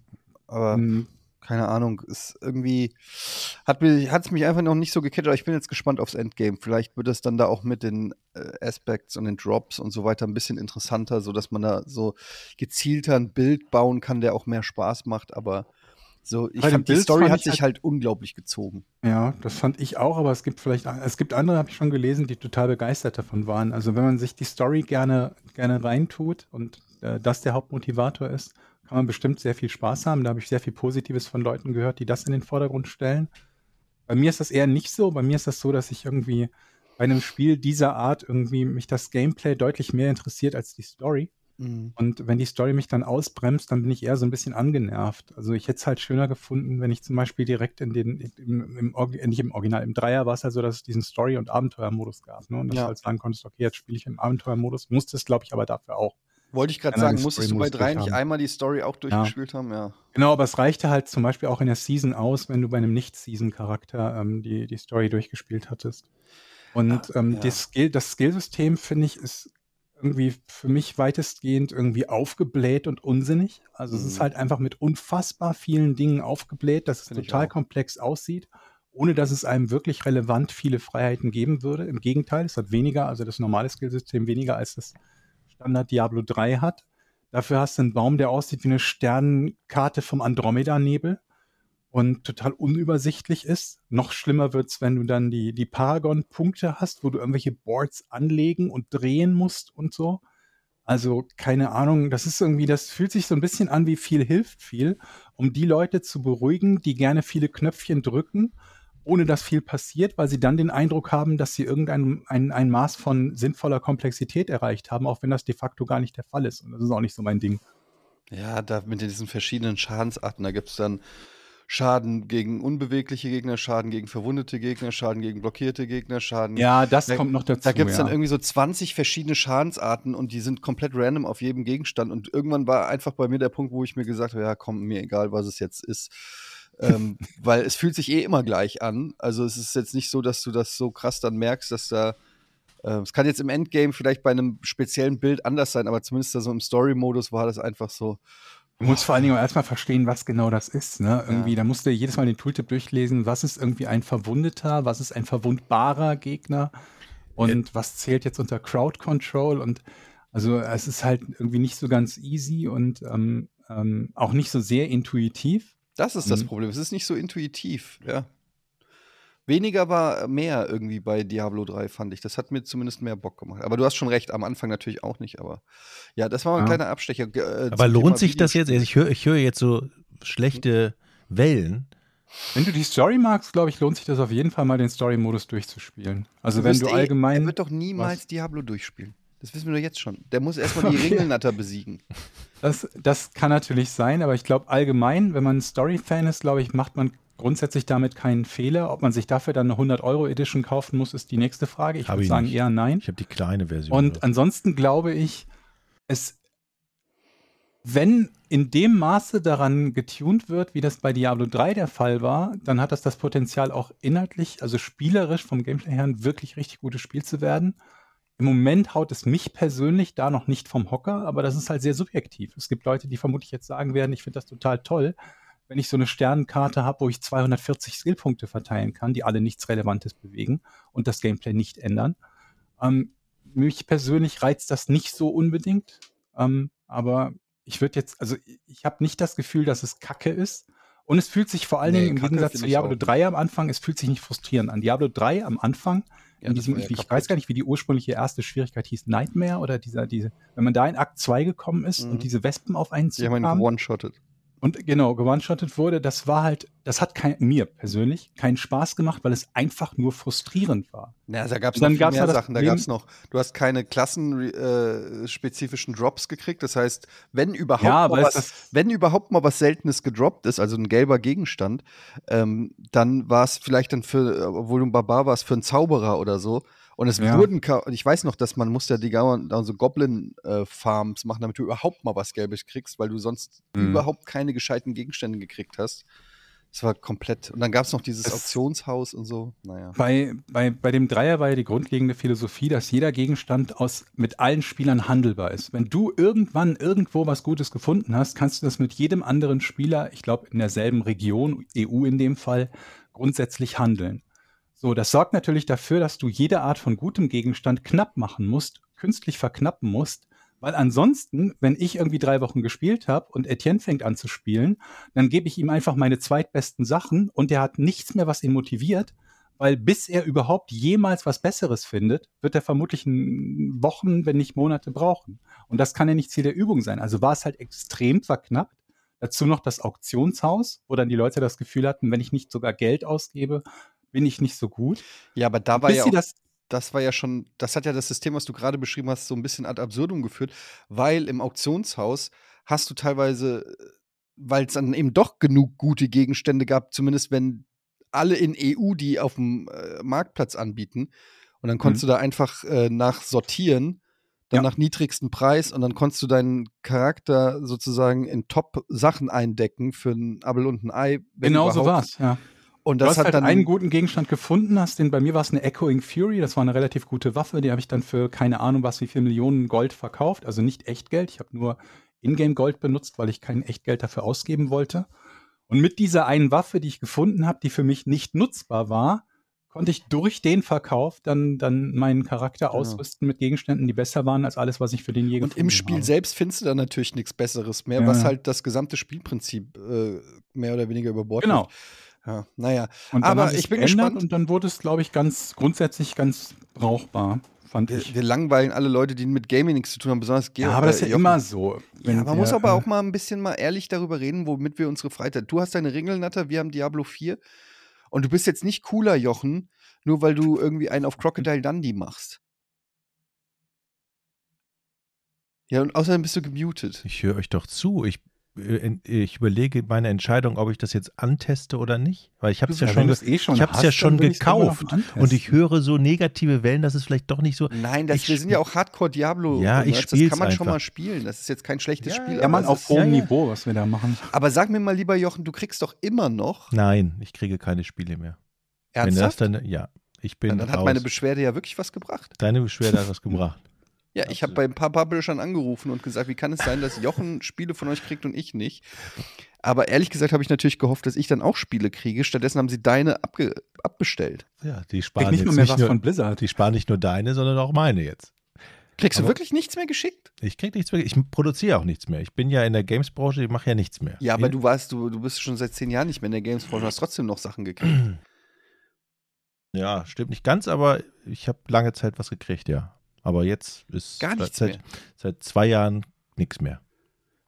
aber hm. Keine Ahnung, ist irgendwie, hat es mich einfach noch nicht so gecatcht, aber ich bin jetzt gespannt aufs Endgame. Vielleicht wird es dann da auch mit den äh, Aspects und den Drops und so weiter ein bisschen interessanter, sodass man da so gezielter ein Bild bauen kann, der auch mehr Spaß macht, aber so, ich fand, die Story hat sich halt, halt, unglaublich gezogen. Ja, das fand ich auch, aber es gibt vielleicht, es gibt andere, habe ich schon gelesen, die total begeistert davon waren. Also wenn man sich die Story gerne, gerne reintut und äh, das der Hauptmotivator ist, kann man bestimmt sehr viel Spaß haben. Da habe ich sehr viel Positives von Leuten gehört, die das in den Vordergrund stellen. Bei mir ist das eher nicht so. Bei mir ist das so, dass ich irgendwie bei einem Spiel dieser Art irgendwie mich das Gameplay deutlich mehr interessiert als die Story. Mhm. Und wenn die Story mich dann ausbremst, dann bin ich eher so ein bisschen angenervt. Also ich hätte es halt schöner gefunden, wenn ich zum Beispiel direkt in den, im, im, im nicht im Original, im Dreier war es halt so, dass es diesen Story- und Abenteuermodus gab. Ne? Und dass ja. du halt sagen konntest, okay, jetzt spiele ich im Abenteuermodus, musste es, glaube ich, aber dafür auch. Wollte ich gerade sagen, musstest du bei drei nicht einmal die Story auch durchgespielt ja. haben? Ja. Genau, aber es reichte halt zum Beispiel auch in der Season aus, wenn du bei einem Nicht-Season-Charakter ähm, die, die Story durchgespielt hattest. Und ah, ähm, ja. das, Skill, das Skillsystem, finde ich, ist irgendwie für mich weitestgehend irgendwie aufgebläht und unsinnig. Also mhm. es ist mhm. halt einfach mit unfassbar vielen Dingen aufgebläht, dass es total komplex aussieht, ohne dass es einem wirklich relevant viele Freiheiten geben würde. Im Gegenteil, es hat weniger, also das normale Skillsystem weniger als das Standard Diablo 3 hat. Dafür hast du einen Baum, der aussieht wie eine Sternenkarte vom Andromeda-Nebel und total unübersichtlich ist. Noch schlimmer wird's, wenn du dann die, die Paragon-Punkte hast, wo du irgendwelche Boards anlegen und drehen musst und so. Also keine Ahnung, das ist irgendwie, das fühlt sich so ein bisschen an wie viel hilft viel, um die Leute zu beruhigen, die gerne viele Knöpfchen drücken, ohne dass viel passiert, weil sie dann den Eindruck haben, dass sie irgendein ein, ein Maß von sinnvoller Komplexität erreicht haben, auch wenn das de facto gar nicht der Fall ist. Und das ist auch nicht so mein Ding. Ja, da mit diesen verschiedenen Schadensarten, da gibt's dann Schaden gegen unbewegliche Gegner, Schaden gegen verwundete Gegner, Schaden gegen blockierte Gegner, Schaden. Ja, das da, kommt noch dazu. Da gibt es ja. dann irgendwie so 20 verschiedene Schadensarten und die sind komplett random auf jedem Gegenstand. Und irgendwann war einfach bei mir der Punkt, wo ich mir gesagt habe, ja, komm, mir egal, was es jetzt ist. Ähm, weil es fühlt sich eh immer gleich an. Also es ist jetzt nicht so, dass du das so krass dann merkst, dass da äh, es kann jetzt im Endgame vielleicht bei einem speziellen Bild anders sein, aber zumindest da so im Story-Modus war das einfach so, Du musst vor allen Dingen erstmal verstehen, was genau das ist. Ne? Irgendwie, ja. da musst du jedes Mal den Tooltip durchlesen, was ist irgendwie ein verwundeter, was ist ein verwundbarer Gegner und ja. was zählt jetzt unter Crowd Control und also es ist halt irgendwie nicht so ganz easy und ähm, ähm, auch nicht so sehr intuitiv. Das ist das mhm. Problem. Es ist nicht so intuitiv, ja. Weniger war mehr irgendwie bei Diablo 3, fand ich. Das hat mir zumindest mehr Bock gemacht. Aber du hast schon recht, am Anfang natürlich auch nicht. Aber ja, das war mal ein ja. kleiner Abstecher. Äh, aber lohnt sich das jetzt? Also ich höre ich hör jetzt so schlechte Wellen. Wenn du die Story magst, glaube ich, lohnt sich das auf jeden Fall mal, den Story-Modus durchzuspielen. Also, du wenn du eh, allgemein. Er wird doch niemals was? Diablo durchspielen. Das wissen wir doch jetzt schon. Der muss erstmal die Ringelnatter besiegen. Das, das kann natürlich sein, aber ich glaube allgemein, wenn man Story-Fan ist, glaube ich, macht man grundsätzlich damit keinen Fehler. Ob man sich dafür dann eine 100-Euro-Edition kaufen muss, ist die nächste Frage. Ich würde sagen nicht. eher nein. Ich habe die kleine Version. Und oder? ansonsten glaube ich, es, wenn in dem Maße daran getuned wird, wie das bei Diablo 3 der Fall war, dann hat das das Potenzial auch inhaltlich, also spielerisch vom Gameplay her, ein wirklich richtig gutes Spiel zu werden. Im Moment haut es mich persönlich da noch nicht vom Hocker, aber das ist halt sehr subjektiv. Es gibt Leute, die vermutlich jetzt sagen werden, ich finde das total toll wenn ich so eine Sternenkarte habe, wo ich 240 Skillpunkte verteilen kann, die alle nichts Relevantes bewegen und das Gameplay nicht ändern. Ähm, mich persönlich reizt das nicht so unbedingt, ähm, aber ich würde jetzt, also ich habe nicht das Gefühl, dass es Kacke ist. Und es fühlt sich vor allen nee, Dingen im Gegensatz zu Diablo 3 am Anfang, es fühlt sich nicht frustrierend an. Diablo 3 am Anfang in diesem, ja ich kaputt. weiß gar nicht, wie die ursprüngliche erste Schwierigkeit hieß, Nightmare oder dieser, diese, wenn man da in Akt 2 gekommen ist Mhm. und diese Wespen auf einen Die haben ihn zukamen one-shottet. Und genau, gewone-shottet wurde, das war halt, das hat kein, mir persönlich keinen Spaß gemacht, weil es einfach nur frustrierend war. Ja, da gab es noch viel mehr das Sachen. Da gab es noch, du hast keine klassenspezifischen Drops gekriegt. Das heißt, wenn überhaupt, Ja, mal was, wenn überhaupt mal was Seltenes gedroppt ist, also ein gelber Gegenstand, ähm, dann war es vielleicht dann für, obwohl du ein Barbar warst, für einen Zauberer oder so. Und es Ja. wurden, ich weiß noch, dass man musste ja die Gauern- da so Goblin-Farms machen, damit du überhaupt mal was Gelbes kriegst, weil du sonst Mhm. überhaupt keine gescheiten Gegenstände gekriegt hast. Das war komplett. Und dann gab es noch dieses Es- Auktionshaus und so. Naja. Bei, bei, bei dem Dreier war ja die grundlegende Philosophie, dass jeder Gegenstand aus, mit allen Spielern handelbar ist. Wenn du irgendwann irgendwo was Gutes gefunden hast, kannst du das mit jedem anderen Spieler, ich glaube in derselben Region, EU in dem Fall, grundsätzlich handeln. So, das sorgt natürlich dafür, dass du jede Art von gutem Gegenstand knapp machen musst, künstlich verknappen musst, weil ansonsten, wenn ich irgendwie drei Wochen gespielt habe und Etienne fängt an zu spielen, dann gebe ich ihm einfach meine zweitbesten Sachen und der hat nichts mehr, was ihn motiviert, weil bis er überhaupt jemals was Besseres findet, wird er vermutlich Wochen, wenn nicht Monate brauchen. Und das kann ja nicht Ziel der Übung sein. Also war es halt extrem verknappt. Dazu noch das Auktionshaus, wo dann die Leute das Gefühl hatten, wenn ich nicht sogar Geld ausgebe, bin ich nicht so gut. Ja, aber da war ja auch, das das war ja schon, das hat ja das System, was du gerade beschrieben hast, so ein bisschen ad absurdum geführt, weil im Auktionshaus hast du teilweise, weil es dann eben doch genug gute Gegenstände gab, zumindest wenn alle in EU die auf dem äh, Marktplatz anbieten. Und dann konntest du da einfach äh, nach sortieren, dann Mhm. Ja. nach niedrigsten Preis und dann konntest du deinen Charakter sozusagen in Top-Sachen eindecken für ein Abel und ein Ei. genau so überhaupt. war's, ja. Und Du das hast hat halt dann einen guten Gegenstand gefunden, hast den, bei mir war es eine Echoing Fury, das war eine relativ gute Waffe, die habe ich dann für keine Ahnung was, wie viel Millionen Gold verkauft, also nicht Echtgeld, ich habe nur Ingame Gold benutzt, weil ich kein Echtgeld dafür ausgeben wollte. Und mit dieser einen Waffe, die ich gefunden habe, die für mich nicht nutzbar war, konnte ich durch den Verkauf dann, dann meinen Charakter Genau. ausrüsten mit Gegenständen, die besser waren als alles, was ich für den je Und im Spiel habe. selbst findest du dann natürlich nichts Besseres mehr, Ja. was halt das gesamte Spielprinzip äh, mehr oder weniger über Bord Genau. wirft. Ja, naja. Und dann Aber ich bin geändert gespannt. Und dann wurde es, glaube ich, ganz grundsätzlich ganz brauchbar, fand Wir, ich. wir langweilen alle Leute, die mit Gaming nichts zu tun haben, besonders Geo Ja, aber das ist ja Jochen. immer so. Ja, man wir, muss aber auch mal ein bisschen mal ehrlich darüber reden, womit wir unsere Freizeit. Du hast deine Ringelnatter, wir haben Diablo 4. Und du bist jetzt nicht cooler, Jochen, nur weil du irgendwie einen auf Crocodile Dundee machst. Ja, und außerdem bist du gemutet. Ich höre euch doch zu. Ich, ich überlege meine Entscheidung, ob ich das jetzt anteste oder nicht. Weil ich habe es ja Ja, schon, eh schon ich habe es ja schon dann gekauft. Und ich höre so negative Wellen, dass es vielleicht doch nicht so. Nein, das, wir sind ja auch Hardcore Diablo. Ja, ich spiel's Das kann man schon einfach. mal spielen. Das ist jetzt kein schlechtes Ja, Spiel. ja, man, auf hohem. Niveau, was wir da machen. Aber sag mir mal lieber, Jochen, du kriegst doch immer noch. Nein, ich kriege keine Spiele mehr. Wenn das Ernsthaft? dann, ja, ich bin Ja, dann hat meine Beschwerde ja wirklich was gebracht. Deine Beschwerde hat was gebracht. Ja, ich habe bei ein paar Publishern angerufen und gesagt, wie kann es sein, dass Jochen Spiele von euch kriegt und ich nicht? Aber ehrlich gesagt habe ich natürlich gehofft, dass ich dann auch Spiele kriege. Stattdessen haben sie deine abge abbestellt. Ja, die sparen nicht jetzt nur mehr nicht was nur, von Blizzard. die sparen nicht nur deine, sondern auch meine jetzt. Kriegst du Aber- wirklich nichts mehr geschickt? Ich krieg nichts mehr. Ich produziere auch nichts mehr. Ich bin ja in der Games-Branche, ich mache ja nichts mehr. Ja, aber Ich- du warst, du, du bist schon seit zehn Jahren nicht mehr in der Games-Branche, hast trotzdem noch Sachen gekriegt. Ja, stimmt nicht ganz, aber ich habe lange Zeit was gekriegt, ja. Aber jetzt ist Gar nichts seit, mehr. seit zwei Jahren nichts mehr.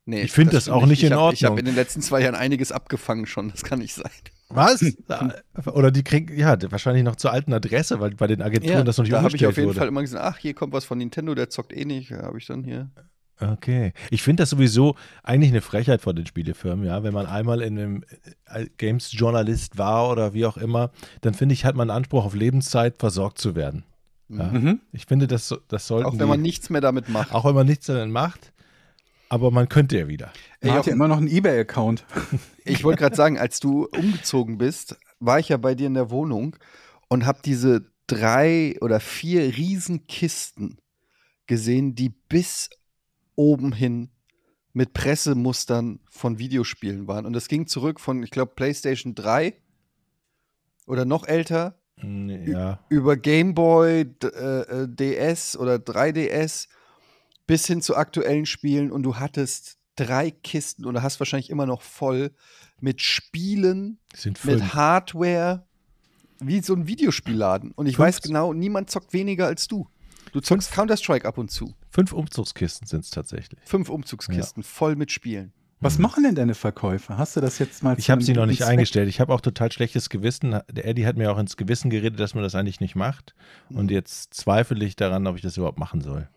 Nee, Ich find das stimmt auch nicht in ich hab, Ich habe Ordnung. in den letzten zwei Jahren einiges abgefangen schon. Das kann nicht sein. Was? Oder die kriegen, ja, wahrscheinlich noch zur alten Adresse, weil bei den Agenturen das noch nicht da habe ich umgestellt auf jeden wurde. Fall immer gesagt, ach, hier kommt was von Nintendo, der zockt eh nicht. Ja, habe ich dann hier. Okay. Ich finde das sowieso eigentlich eine Frechheit von den Spielefirmen, ja. Wenn man einmal in einem äh, Games-Journalist war oder wie auch immer, dann finde ich, hat man Anspruch auf Lebenszeit, versorgt zu werden. Ja. Mhm. Ich finde, das, das sollten Auch wenn man die, nichts mehr damit macht. auch wenn man nichts damit macht, aber man könnte ja wieder. Er hat ja immer noch einen Ebay-Account. Ich wollte gerade sagen, als du umgezogen bist, war ich ja bei dir in der Wohnung und habe diese drei oder vier Riesenkisten gesehen, die bis oben hin mit Pressemustern von Videospielen waren. Und das ging zurück von, ich glaube, PlayStation 3 oder noch älter Ja. über Game Boy, D äh, äh, DS oder 3DS bis hin zu aktuellen Spielen und du hattest drei Kisten oder hast wahrscheinlich immer noch voll mit Spielen, Sind mit. Hardware, wie so ein Videospielladen. Und ich Fünf- weiß genau, niemand zockt weniger als du. Du zockst Counter-Strike ab und zu. Fünf Umzugskisten sind es tatsächlich. Fünf Umzugskisten voll mit Spielen. Was machen denn deine Verkäufer? Hast du das jetzt mal Ich habe sie noch nicht Zweck? eingestellt. Ich habe auch total schlechtes Gewissen. Der Eddie hat mir auch ins Gewissen geredet, dass man das eigentlich nicht macht. Und jetzt zweifle ich daran, ob ich das überhaupt machen soll.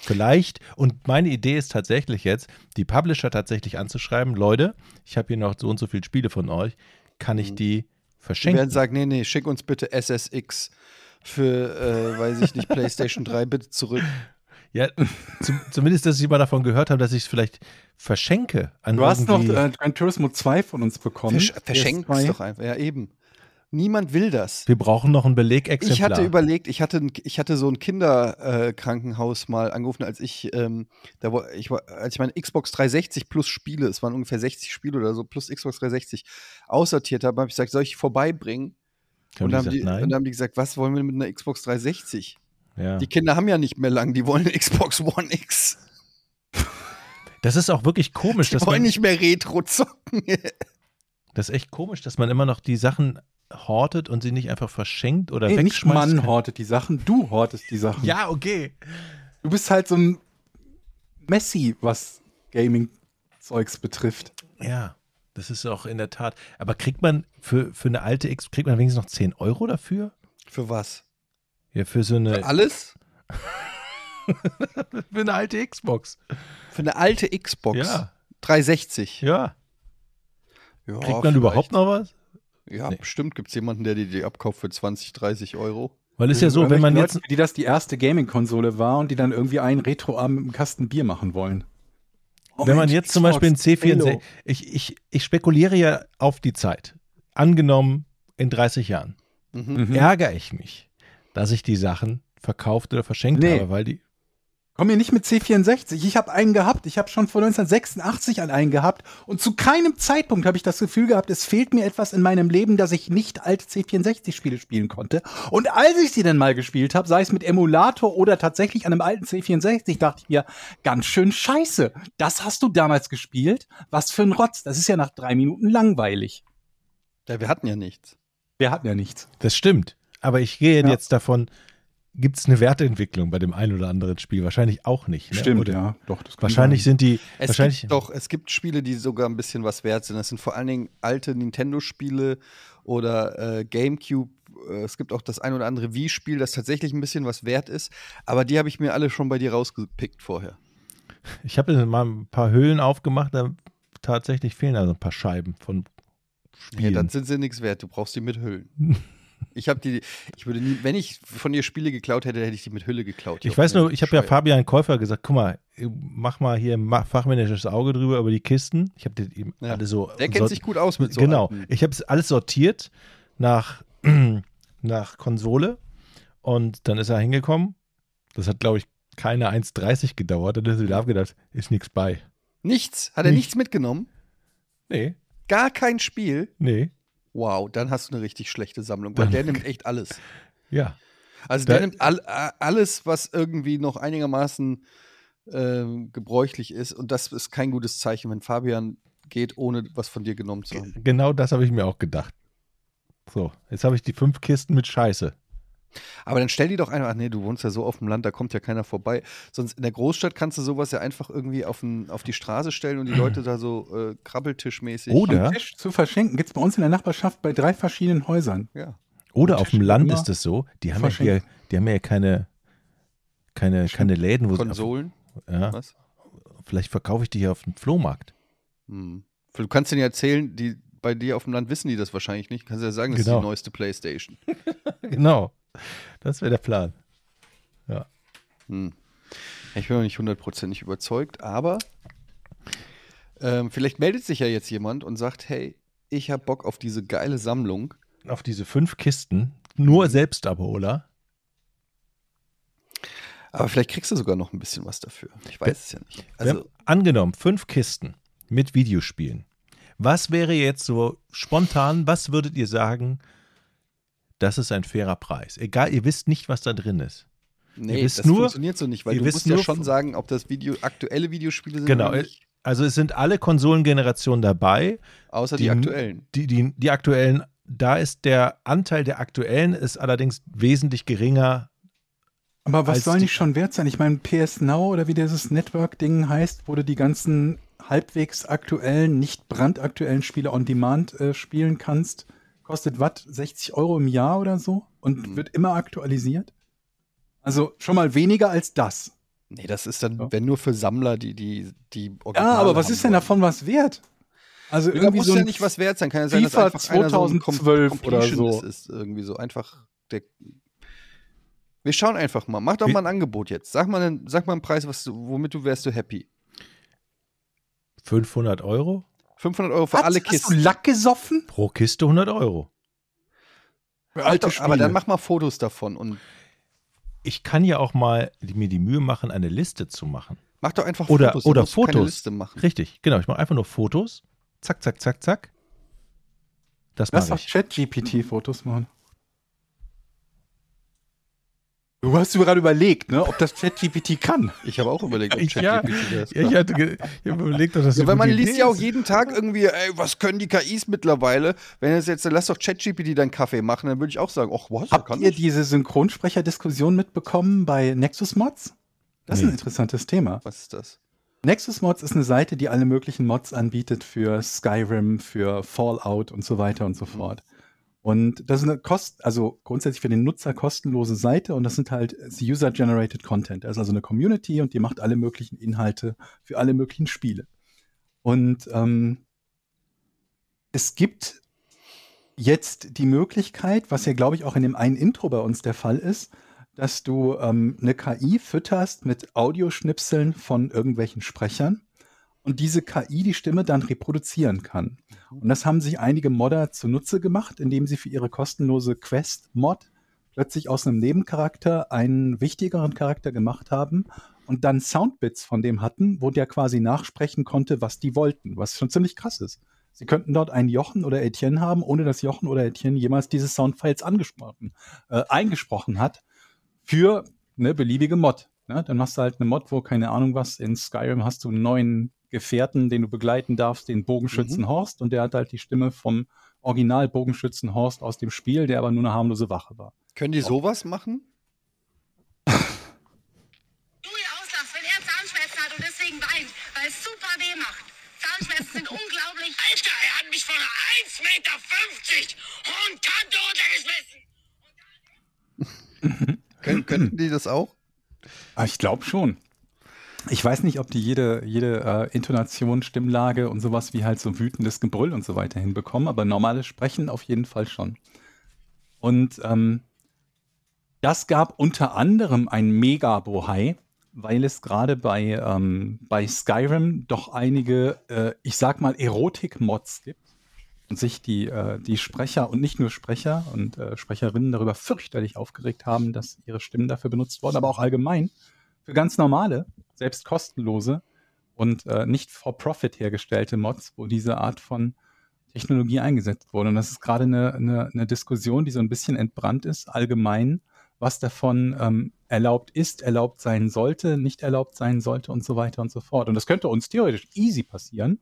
Vielleicht, und meine Idee ist tatsächlich jetzt, die Publisher tatsächlich anzuschreiben, Leute, ich habe hier noch so und so viele Spiele von euch, kann ich die Die werden verschenken? sagen, nee, nee, schick uns bitte SSX für, äh, weiß ich nicht, PlayStation 3 bitte zurück. Ja, zum, zumindest, dass ich mal davon gehört habe, dass ich es vielleicht verschenke. An Du hast noch äh, Gran Turismo 2 von uns bekommen. Versch verschenkt es PS2. doch einfach. Ja, eben. Niemand will das. wir brauchen noch ein Belegexemplar. Ich hatte überlegt, ich hatte, ich hatte so ein Kinderkrankenhaus äh, mal angerufen, als ich, ähm, da wo, ich war, als ich meine Xbox 360 plus Spiele, es waren ungefähr 60 Spiele oder so, plus Xbox 360 aussortiert habe, habe ich gesagt, soll ich vorbeibringen? Und, haben gesagt, die, nein? und dann haben die gesagt, was wollen wir mit einer Xbox 360? Ja. Die Kinder haben ja nicht mehr lang, die wollen eine Xbox One X. Das ist auch wirklich komisch, Die dass wollen man, nicht mehr Retro zocken. das ist echt komisch, dass man immer noch die Sachen hortet und sie nicht einfach verschenkt oder Nee, nicht wegschmeißt. Mann hortet die Sachen, du hortest die Sachen. Ja, okay. Du bist halt so ein Messi, was Gaming-Zeugs betrifft. Ja, das ist auch in der Tat. Aber kriegt man für, für eine alte X, kriegt man wenigstens noch 10 Euro dafür? Für was? Ja, für so eine, Für alles? für eine alte Xbox. Für eine alte Xbox. Ja. 360. Ja. Ja, Kriegt man überhaupt vielleicht. noch was? Ja, Nee. bestimmt gibt es jemanden, der die, die abkauft für 20, 30 Euro. Weil es ist ja so, wenn man jetzt. Leute, die das die erste Gaming-Konsole war und die dann irgendwie einen Retro-Abend mit einem Kasten Bier machen wollen. Wenn man jetzt zum Beispiel ein C64, Halo. ich, ich, ich spekuliere ja auf die Zeit. Angenommen in 30 Jahren, Mhm. Mhm. ärgere ich mich, dass ich die Sachen verkauft oder verschenkt Nee. habe, weil die. Komm mir nicht mit C64. Ich habe einen gehabt. Ich habe schon vor 1986 an einen gehabt. Und zu keinem Zeitpunkt habe ich das Gefühl gehabt, es fehlt mir etwas in meinem Leben, dass ich nicht alte C64-Spiele spielen konnte. Und als ich sie dann mal gespielt habe, sei es mit Emulator oder tatsächlich an einem alten C64, dachte ich mir, ganz schön scheiße. Das hast du damals gespielt? Was für ein Rotz. Das ist ja nach drei Minuten langweilig. Ja, wir hatten ja nichts. Wir hatten ja nichts. Das stimmt. Aber ich gehe Ja. jetzt davon, gibt es eine Werteentwicklung bei dem einen oder anderen Spiel? Wahrscheinlich auch nicht. Ne? Stimmt, Oder ja. Doch, das kann Wahrscheinlich sein. sind die. Es wahrscheinlich, gibt doch, es gibt Spiele, die sogar ein bisschen was wert sind. Das sind vor allen Dingen alte Nintendo-Spiele oder äh, GameCube. Äh, Es gibt auch das ein oder andere Wii-Spiel, das tatsächlich ein bisschen was wert ist. Aber die habe ich mir alle schon bei dir rausgepickt vorher. ich habe mal ein paar Höhlen aufgemacht, da tatsächlich fehlen also ein paar Scheiben von Ja, Spielen. dann sind sie nichts wert. Du brauchst die mit Hüllen. Ich habe die, ich würde nie, wenn ich von dir Spiele geklaut hätte, hätte ich die mit Hülle geklaut. Ich weiß nur, ich habe ja. Fabian Käufer gesagt, guck mal, mach mal hier ein fachmännisches Auge drüber über die Kisten. Ich habe die eben Ja. alle so. Der kennt sich gut aus mit so Genau. alten- Ich habe es alles sortiert nach, nach Konsole und dann ist er hingekommen. Das hat, glaube ich, keine 1,30 gedauert. Dann ist er wieder abgedacht, ist nichts bei. Nichts. Hat er Nicht. nichts mitgenommen? Nee, Gar kein Spiel? nee. Wow, dann hast du eine richtig schlechte Sammlung, weil Dann- der nimmt echt alles. Ja. Also Da- der nimmt all, alles, was irgendwie noch einigermaßen ähm, gebräuchlich ist. Und das ist kein gutes Zeichen, wenn Fabian geht, ohne was von dir genommen zu haben. Genau das habe ich mir auch gedacht. So, jetzt habe ich die fünf Kisten mit Scheiße. Aber dann stell die doch einfach, ach nee, du wohnst ja so auf dem Land, da kommt ja keiner vorbei. Sonst in der Großstadt kannst du sowas ja einfach irgendwie auf, ein, auf die Straße stellen und die Leute da so äh, krabbeltischmäßig. Oder? Zu verschenken gibt es bei uns in der Nachbarschaft bei drei verschiedenen Häusern. Ja. Oder auf dem Land ist es so, die haben ja hier, die haben ja keine, keine, keine Läden, wo Konsolen, sie. Ja, was? vielleicht verkaufe ich die hier auf dem Flohmarkt. Hm. Du kannst denen ja erzählen, die, bei dir auf dem Land wissen die das wahrscheinlich nicht. Kannst ja sagen, das ist Genau. die neueste Playstation. genau. Das wäre der Plan. Hm. Ich bin noch nicht hundertprozentig überzeugt, aber ähm, vielleicht meldet sich ja jetzt jemand und sagt, hey, ich habe Bock auf diese geile Sammlung. Auf diese fünf Kisten, nur Selbstabholer. Aber vielleicht kriegst du sogar noch ein bisschen was dafür. Ich weiß es ja nicht. Also, angenommen, fünf Kisten mit Videospielen. Was wäre jetzt so spontan, was würdet ihr sagen, das ist ein fairer Preis? Egal, ihr wisst nicht, was da drin ist. nee, wisst das nur- funktioniert so nicht, weil ihr du wisst musst ja schon sagen, ob das Video aktuelle Videospiele sind Genau. oder nicht. Also es sind alle Konsolengenerationen dabei. Außer die, die- aktuellen. Die, die, die aktuellen da ist der Anteil der aktuellen ist allerdings wesentlich geringer. Aber was soll die- nicht schon wert sein? Ich meine, PS Now oder wie dieses Network-Ding heißt, wo du die ganzen halbwegs aktuellen, nicht brandaktuellen Spiele on Demand äh, spielen kannst, kostet was? 60 Euro im Jahr oder so? Und Mhm. wird immer aktualisiert? Also schon mal weniger als das. Nee, das ist dann, Ja. wenn nur für Sammler, die die, die Ja, Originale aber was ist denn davon was wert? Also Da irgendwie muss so ja nicht was wert sein. Kann ja sein, FIFA dass einfach einer so ein 2012 oder so. ist. Irgendwie so einfach. Der wir schauen einfach mal. Mach doch mal ein Angebot jetzt. Sag mal, einen, sag mal einen Preis, was du, womit du wärst du happy. 500 Euro 500 Euro für Was? alle Hast du Kisten. Lack gesoffen? pro Kiste 100 Euro. Für Mach alte doch, aber dann mach mal Fotos davon und Ich kann ja auch mal die- mir die Mühe machen, eine Liste zu machen. mach doch einfach Oder- Fotos. oder Fotos. Liste machen. Richtig, genau. Ich mache einfach nur Fotos. Zack, zack, zack, zack. Das Lass mache doch ich. Chat-GPT-Fotos machen. Du hast gerade überlegt, ne, ob das Chat-GPT kann. Ich habe auch überlegt, ob Ich- ja. ChatGPT das Ja, ich hatte ich hab überlegt, ob das Ja, weil man liest ja auch ist. jeden Tag irgendwie, ey, was können die KIs mittlerweile? Wenn es jetzt, lass doch ChatGPT deinen Kaffee machen, dann würde ich auch sagen, ach was, Habt kann ihr das? diese Synchronsprecher-Diskussion mitbekommen bei Nexus Mods? Das ist Nee. ein interessantes Thema. Was ist das? Nexus Mods ist eine Seite, die alle möglichen Mods anbietet für Skyrim, für Fallout und so weiter und so fort. Und das ist eine Kost, also grundsätzlich für den Nutzer kostenlose Seite und das sind halt User-Generated Content. Das ist also eine Community und die macht alle möglichen Inhalte für alle möglichen Spiele. Und ähm, es gibt jetzt die Möglichkeit, was ja glaube ich auch in dem einen Intro bei uns der Fall ist, dass du ähm, eine KI fütterst mit Audioschnipseln von irgendwelchen Sprechern und diese KI die Stimme dann reproduzieren kann. Und das haben sich einige Modder zunutze gemacht, indem sie für ihre kostenlose Quest-Mod plötzlich aus einem Nebencharakter einen wichtigeren Charakter gemacht haben und dann Soundbits von dem hatten, wo der quasi nachsprechen konnte, was die wollten, was schon ziemlich krass ist. Sie könnten dort einen Jochen oder Etienne haben, ohne dass Jochen oder Etienne jemals diese Soundfiles angesprochen, äh, eingesprochen hat für eine beliebige Mod. Ne? Dann machst du halt eine Mod, wo keine Ahnung was, in Skyrim hast du einen neuen Gefährten, den du begleiten darfst, den Bogenschützen Horst und der hat halt die Stimme vom Original Bogenschützen Horst aus dem Spiel, der aber nur eine harmlose Wache war. Können die sowas machen? Louis auslacht, wenn er Zahnschmerzen hat und deswegen weint, weil es super weh macht. Zahnschmerzen sind unglaublich. Alter, er hat mich von 1,50 Meter Hohenkanto runtergeschmissen. Können, könnten die das auch? Ah, ich glaube schon. Ich weiß nicht, ob die jede, jede äh, Intonation, Stimmlage und sowas wie halt so wütendes Gebrüll und so weiter hinbekommen, aber normales Sprechen auf jeden Fall schon. Und ähm, das gab unter anderem ein Mega-Bohai, weil es gerade bei, ähm, bei Skyrim doch einige, äh, ich sag mal, Erotik-Mods gibt und sich die, äh, die Sprecher und nicht nur Sprecher und äh, Sprecherinnen darüber fürchterlich aufgeregt haben, dass ihre Stimmen dafür benutzt wurden, aber auch allgemein für ganz normale, selbst kostenlose und äh, nicht for profit hergestellte Mods, wo diese Art von Technologie eingesetzt wurde. Und das ist gerade eine, eine, eine Diskussion, die so ein bisschen entbrannt ist, allgemein, was davon ähm, erlaubt ist, erlaubt sein sollte, nicht erlaubt sein sollte und so weiter und so fort. Und das könnte uns theoretisch easy passieren,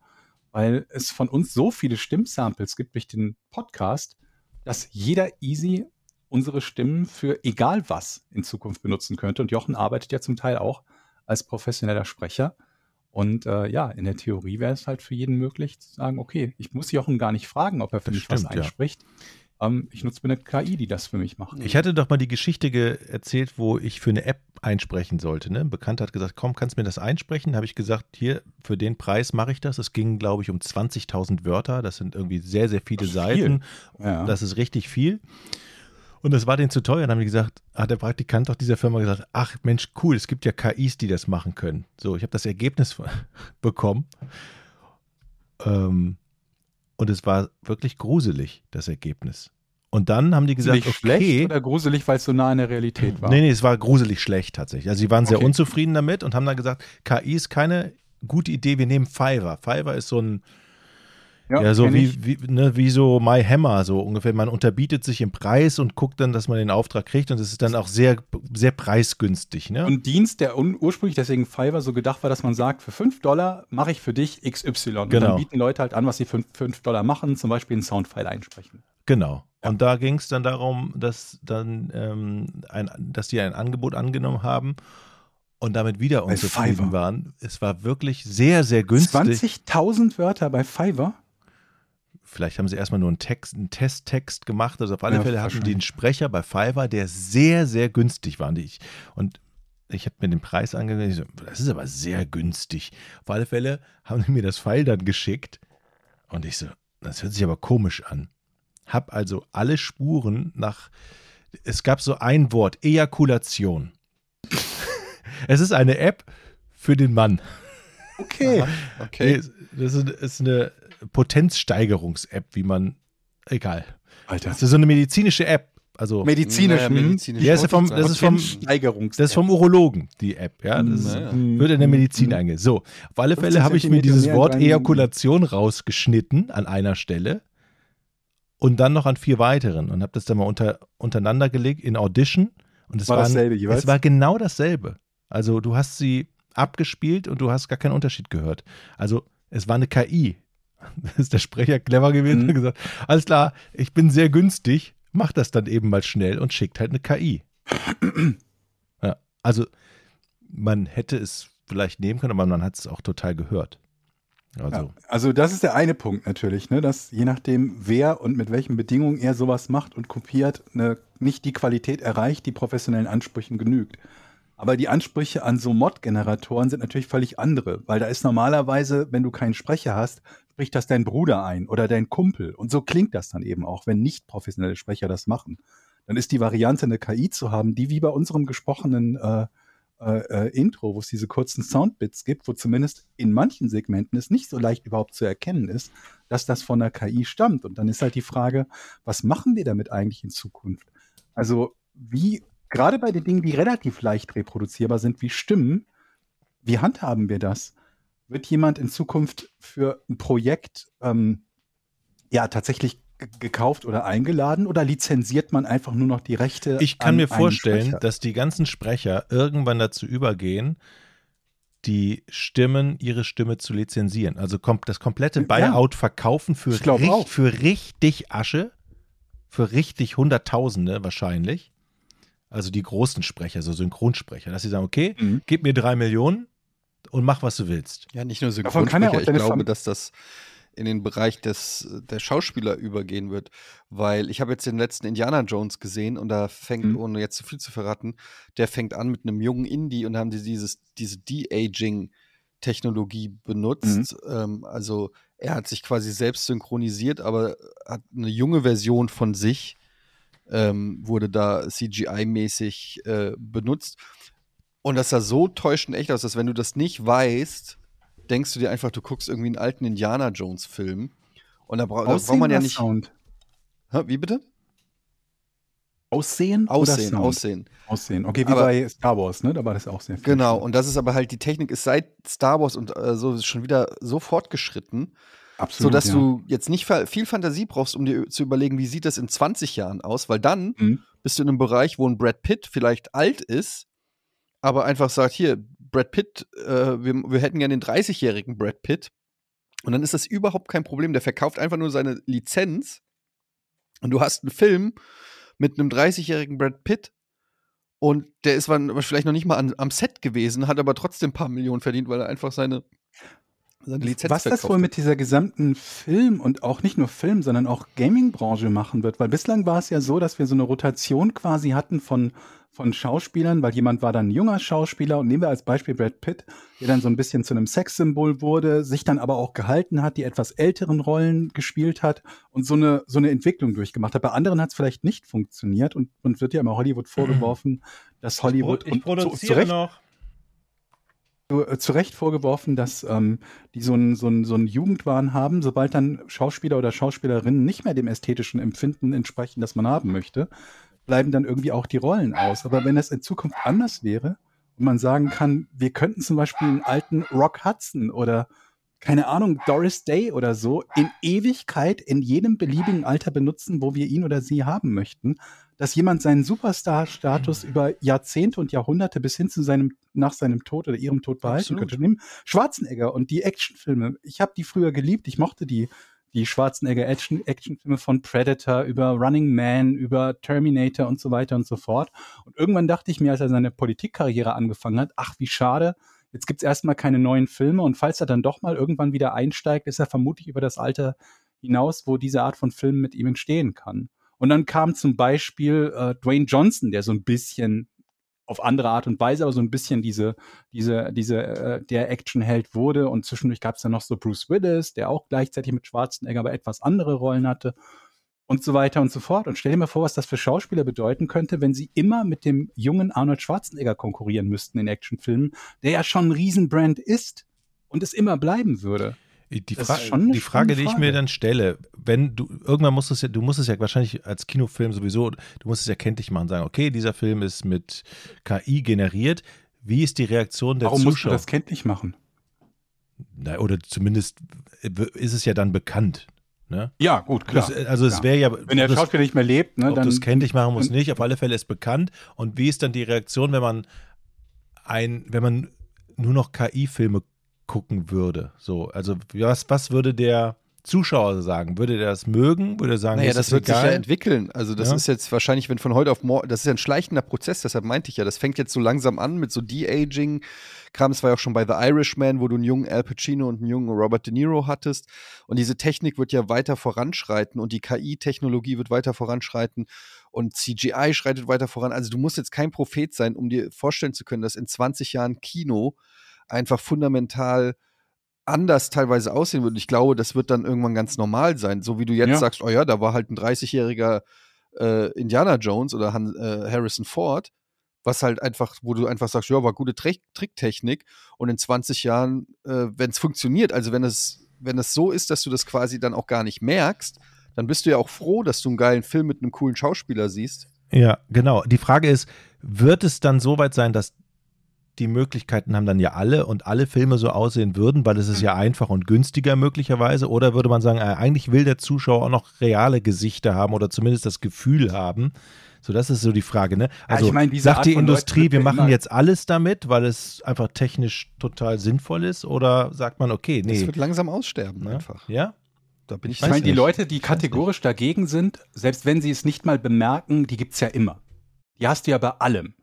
weil es von uns so viele Stimmsamples gibt durch den Podcast, dass jeder easy unsere Stimmen für egal was in Zukunft benutzen könnte. Und Jochen arbeitet ja zum Teil auch als professioneller Sprecher. Und äh, ja, in der Theorie wäre es halt für jeden möglich zu sagen, okay, ich muss Jochen gar nicht fragen, ob er für mich was stimmt, ja. einspricht. Ähm, ich nutze mir eine KI, die das für mich macht. Ich hatte doch mal die Geschichte ge erzählt, wo ich für eine App einsprechen sollte. Ne? Ein Bekannter hat gesagt, komm, kannst du mir das einsprechen? Da habe ich gesagt, hier, für den Preis mache ich das. Es ging, glaube ich, um 20.000 Wörter. Das sind irgendwie sehr, sehr viele Viel. Seiten. Ja. Das ist richtig viel. Und das war denen zu teuer. Dann haben die gesagt, hat der Praktikant auch dieser Firma gesagt, ach Mensch, cool, es gibt ja KIs, die das machen können. So, ich habe das Ergebnis bekommen. Ähm, und es war wirklich gruselig, das Ergebnis. Und dann haben die gesagt, okay, schlecht oder gruselig, weil es so nah in der Realität war. Nee, nee, es war gruselig schlecht tatsächlich. Also sie waren sehr Okay. unzufrieden damit und haben dann gesagt, KI ist keine gute Idee, wir nehmen Fiverr. Fiverr ist so ein, ja, so kenn wie, wie, ne, wie so My Hammer, so ungefähr. Man unterbietet sich im Preis und guckt dann, dass man den Auftrag kriegt und es ist dann auch sehr, sehr preisgünstig. Ne? Und Dienst, der ursprünglich deswegen Fiverr so gedacht war, dass man sagt, für 5 Dollar mache ich für dich XY. Und Genau. dann bieten Leute halt an, was sie für 5 Dollar machen, zum Beispiel einen Soundfile einsprechen. Genau. Und da ging es dann darum, dass dann ähm, ein, dass die ein Angebot angenommen haben und damit wieder unzufrieden Fiverr. waren. Es war wirklich sehr, sehr günstig. 20.000 Wörter bei Fiverr? Vielleicht haben sie erstmal nur einen, Text, einen Testtext gemacht. Also auf alle Ja, Fälle hatten die einen. Sprecher bei Fiverr, der sehr, sehr günstig war. Und ich, und ich habe mir den Preis angesehen. So, das ist aber sehr günstig. Auf alle Fälle haben die mir das File dann geschickt. Und ich so, das hört sich aber komisch an. Hab also alle Spuren nach. Es gab so ein Wort, Ejakulation. es ist eine App für den Mann. Okay. Okay. Nee, das ist, ist eine Potenzsteigerungs-App, wie man. Egal. Alter. Das ist so eine medizinische App. Also, Medizinisch. Naja, medizinisch Ja, ist ja vom- das ist vom- das ist vom Urologen, die App. Ja, das ist, Naja. wird in der Medizin einge. So, auf alle 15 Fälle habe ich mir dieses Wort. Ejakulation rausgeschnitten an einer Stelle und dann noch an vier weiteren und habe das dann mal unter, untereinander gelegt in Audition. Und es War waren- dasselbe jeweils? Es war genau dasselbe. Also du hast sie abgespielt und du hast gar keinen Unterschied gehört. Also es war eine KI. Da ist der Sprecher clever gewesen Mhm. und gesagt, alles klar, ich bin sehr günstig, mach das dann eben mal schnell und schickt halt eine KI. ja, also man hätte es vielleicht nehmen können, aber man hat es auch total gehört. Also, Ja, also das ist der eine Punkt natürlich, ne, dass je nachdem, wer und mit welchen Bedingungen er sowas macht und kopiert, ne, nicht die Qualität erreicht, die professionellen Ansprüchen genügt. Aber die Ansprüche an so Mod-Generatoren sind natürlich völlig andere, weil da ist normalerweise, wenn du keinen Sprecher hast, spricht das dein Bruder ein oder dein Kumpel. Und so klingt das dann eben auch, wenn nicht professionelle Sprecher das machen. Dann ist die Variante, eine KI zu haben, die wie bei unserem gesprochenen äh, äh, äh, Intro, wo es diese kurzen Soundbits gibt, wo zumindest in manchen Segmenten es nicht so leicht überhaupt zu erkennen ist, dass das von der KI stammt. Und dann ist halt die Frage, was machen wir damit eigentlich in Zukunft? Also wie, gerade bei den Dingen, die relativ leicht reproduzierbar sind, wie Stimmen, wie handhaben wir das? Wird jemand in Zukunft für ein Projekt ähm, ja tatsächlich gekauft oder eingeladen oder lizenziert man einfach nur noch die Rechte? ich kann an mir vorstellen, Sprecher? dass die ganzen Sprecher irgendwann dazu übergehen, die Stimmen, ihre Stimme zu lizenzieren. Also kommt das komplette Ja. Buyout verkaufen für, richt- für richtig Asche, für richtig Hunderttausende wahrscheinlich. Also die großen Sprecher, so Synchronsprecher, dass sie sagen, okay, Mhm. gib mir drei Millionen und mach, was du willst. Ja, nicht nur Davon kann er Synchronsprecher. auch Ich glaube, Fam- dass das in den Bereich des, der Schauspieler übergehen wird. Weil ich habe jetzt den letzten Indiana Jones gesehen und da fängt, Mhm. ohne jetzt zu viel zu verraten, der fängt an mit einem jungen Indie und haben die dieses, diese De-Aging-Technologie benutzt. Ähm, also er hat sich quasi selbst synchronisiert, aber hat eine junge Version von sich ähm, wurde da CGI-mäßig äh, benutzt. Und das sah so täuschend echt aus, dass wenn du das nicht weißt, denkst du dir einfach, du guckst irgendwie einen alten Indiana Jones-Film. Und da, bra da braucht man ja nicht. Sound? Hä, wie bitte? Aussehen? Aussehen, aussehen. Aussehen. Okay, wie Aber- bei Star Wars, ne? Da war das auch sehr viel. Genau, und das ist aber halt, die Technik ist seit Star Wars und äh, so schon wieder so fortgeschritten, Absolut. sodass ja. du jetzt nicht viel Fantasie brauchst, um dir zu überlegen, wie sieht das in 20 Jahren aus, weil dann Mhm. bist du in einem Bereich, wo ein Brad Pitt vielleicht alt ist, aber einfach sagt, hier, Brad Pitt, äh, wir, wir hätten gerne den 30-jährigen Brad Pitt. Und dann ist das überhaupt kein Problem. Der verkauft einfach nur seine Lizenz und du hast einen Film mit einem 30-jährigen Brad Pitt und der ist vielleicht noch nicht mal an, am Set gewesen, hat aber trotzdem ein paar Millionen verdient, weil er einfach seine Lizenz Was das wohl mit dieser gesamten Film und auch nicht nur Film, sondern auch Gaming-Branche machen wird, weil bislang war es ja so, dass wir so eine Rotation quasi hatten von, von Schauspielern, weil jemand war dann ein junger Schauspieler und nehmen wir als Beispiel Brad Pitt, der dann so ein bisschen zu einem Sexsymbol wurde, sich dann aber auch gehalten hat, die etwas älteren Rollen gespielt hat und so eine, so eine Entwicklung durchgemacht hat. Bei anderen hat es vielleicht nicht funktioniert und, und wird ja immer Hollywood vorgeworfen, dass Hollywood und zu, zu Recht noch. Zu, äh, zu Recht vorgeworfen, dass ähm, die so einen so so einen Jugendwahn haben, sobald dann Schauspieler oder Schauspielerinnen nicht mehr dem ästhetischen Empfinden entsprechen, das man haben möchte, bleiben dann irgendwie auch die Rollen aus. Aber wenn das in Zukunft anders wäre und man sagen kann, wir könnten zum Beispiel einen alten Rock Hudson oder keine Ahnung, Doris Day oder so in Ewigkeit in jedem beliebigen Alter benutzen, wo wir ihn oder sie haben möchten, dass jemand seinen Superstar-Status über Jahrzehnte und Jahrhunderte bis hin zu seinem, nach seinem Tod oder ihrem Tod behalten Absolut. könnte. Schwarzenegger und die Actionfilme. Ich habe die früher geliebt, ich mochte die die Schwarzenegger Action, Actionfilme von Predator über Running Man, über Terminator und so weiter und so fort. Und irgendwann dachte ich mir, als er seine Politikkarriere angefangen hat, ach, wie schade, jetzt gibt's erstmal keine neuen Filme und falls er dann doch mal irgendwann wieder einsteigt, ist er vermutlich über das Alter hinaus, wo diese Art von Filmen mit ihm entstehen kann. Und dann kam zum Beispiel äh, Dwayne Johnson, der so ein bisschen auf andere Art und Weise, aber so ein bisschen diese, diese, diese, äh, der Actionheld wurde. Und zwischendurch gab es dann noch so Bruce Willis, der auch gleichzeitig mit Schwarzenegger aber etwas andere Rollen hatte und so weiter und so fort. Und stell dir mal vor, was das für Schauspieler bedeuten könnte, wenn sie immer mit dem jungen Arnold Schwarzenegger konkurrieren müssten in Actionfilmen, der ja schon ein Riesenbrand ist und es immer bleiben würde. Die, Fra die Frage, die ich mir dann stelle, wenn du, irgendwann musst du es ja, du musst es ja wahrscheinlich als Kinofilm sowieso, du musst es ja kenntlich machen, sagen, okay, dieser Film ist mit KI generiert. Wie ist die Reaktion der Warum Zuschauer? musst du das kenntlich machen? Na, oder zumindest ist es ja dann bekannt. Ne? Ja, gut, klar. Das, also es wäre ja. Wenn der das, Schauspieler nicht mehr lebt, ne, ob dann. das kenntlich machen muss nicht, auf alle Fälle ist bekannt. Und wie ist dann die Reaktion, wenn man ein, wenn man nur noch KI-Filme gucken würde? So, also was, was würde der Zuschauer sagen? Würde der das mögen? Würde er sagen, naja, ist das wird egal? sich ja entwickeln. Also das Ja. ist jetzt wahrscheinlich, wenn von heute auf morgen, das ist ja ein schleichender Prozess, deshalb meinte ich ja, das fängt jetzt so langsam an mit so De-Aging. Kram, es war ja auch schon bei The Irishman, wo du einen jungen Al Pacino und einen jungen Robert De Niro hattest. Und diese Technik wird ja weiter voranschreiten und die KI-Technologie wird weiter voranschreiten und CGI schreitet weiter voran. Also du musst jetzt kein Prophet sein, um dir vorstellen zu können, dass in 20 Jahren Kino einfach fundamental anders teilweise aussehen wird. Ich glaube, das wird dann irgendwann ganz normal sein. So wie du jetzt Ja. sagst, oh ja, da war halt ein 30-jähriger äh, Indiana Jones oder Han, äh, Harrison Ford, was halt einfach, wo du einfach sagst, ja, war gute Trick Tricktechnik und in 20 Jahren, äh, wenn es funktioniert, also wenn es, wenn es so ist, dass du das quasi dann auch gar nicht merkst, dann bist du ja auch froh, dass du einen geilen Film mit einem coolen Schauspieler siehst. Ja, genau. Die Frage ist, wird es dann so weit sein, dass die Möglichkeiten haben dann ja alle und alle Filme so aussehen würden, weil es ist ja einfach und günstiger möglicherweise? Oder würde man sagen, äh, eigentlich will der Zuschauer auch noch reale Gesichter haben oder zumindest das Gefühl haben? So, das ist so die Frage, ne? Also ich meine, diese sagt Art die Industrie, wir ja machen jetzt alles damit, weil es einfach technisch total sinnvoll ist? Oder sagt man, okay, Das nee. wird langsam aussterben Ne? einfach. Ja? Da bin ich Ich meine, die. Leute, die kategorisch dagegen sind, selbst wenn sie es nicht mal bemerken, die gibt's ja immer. Die hast du ja bei allem.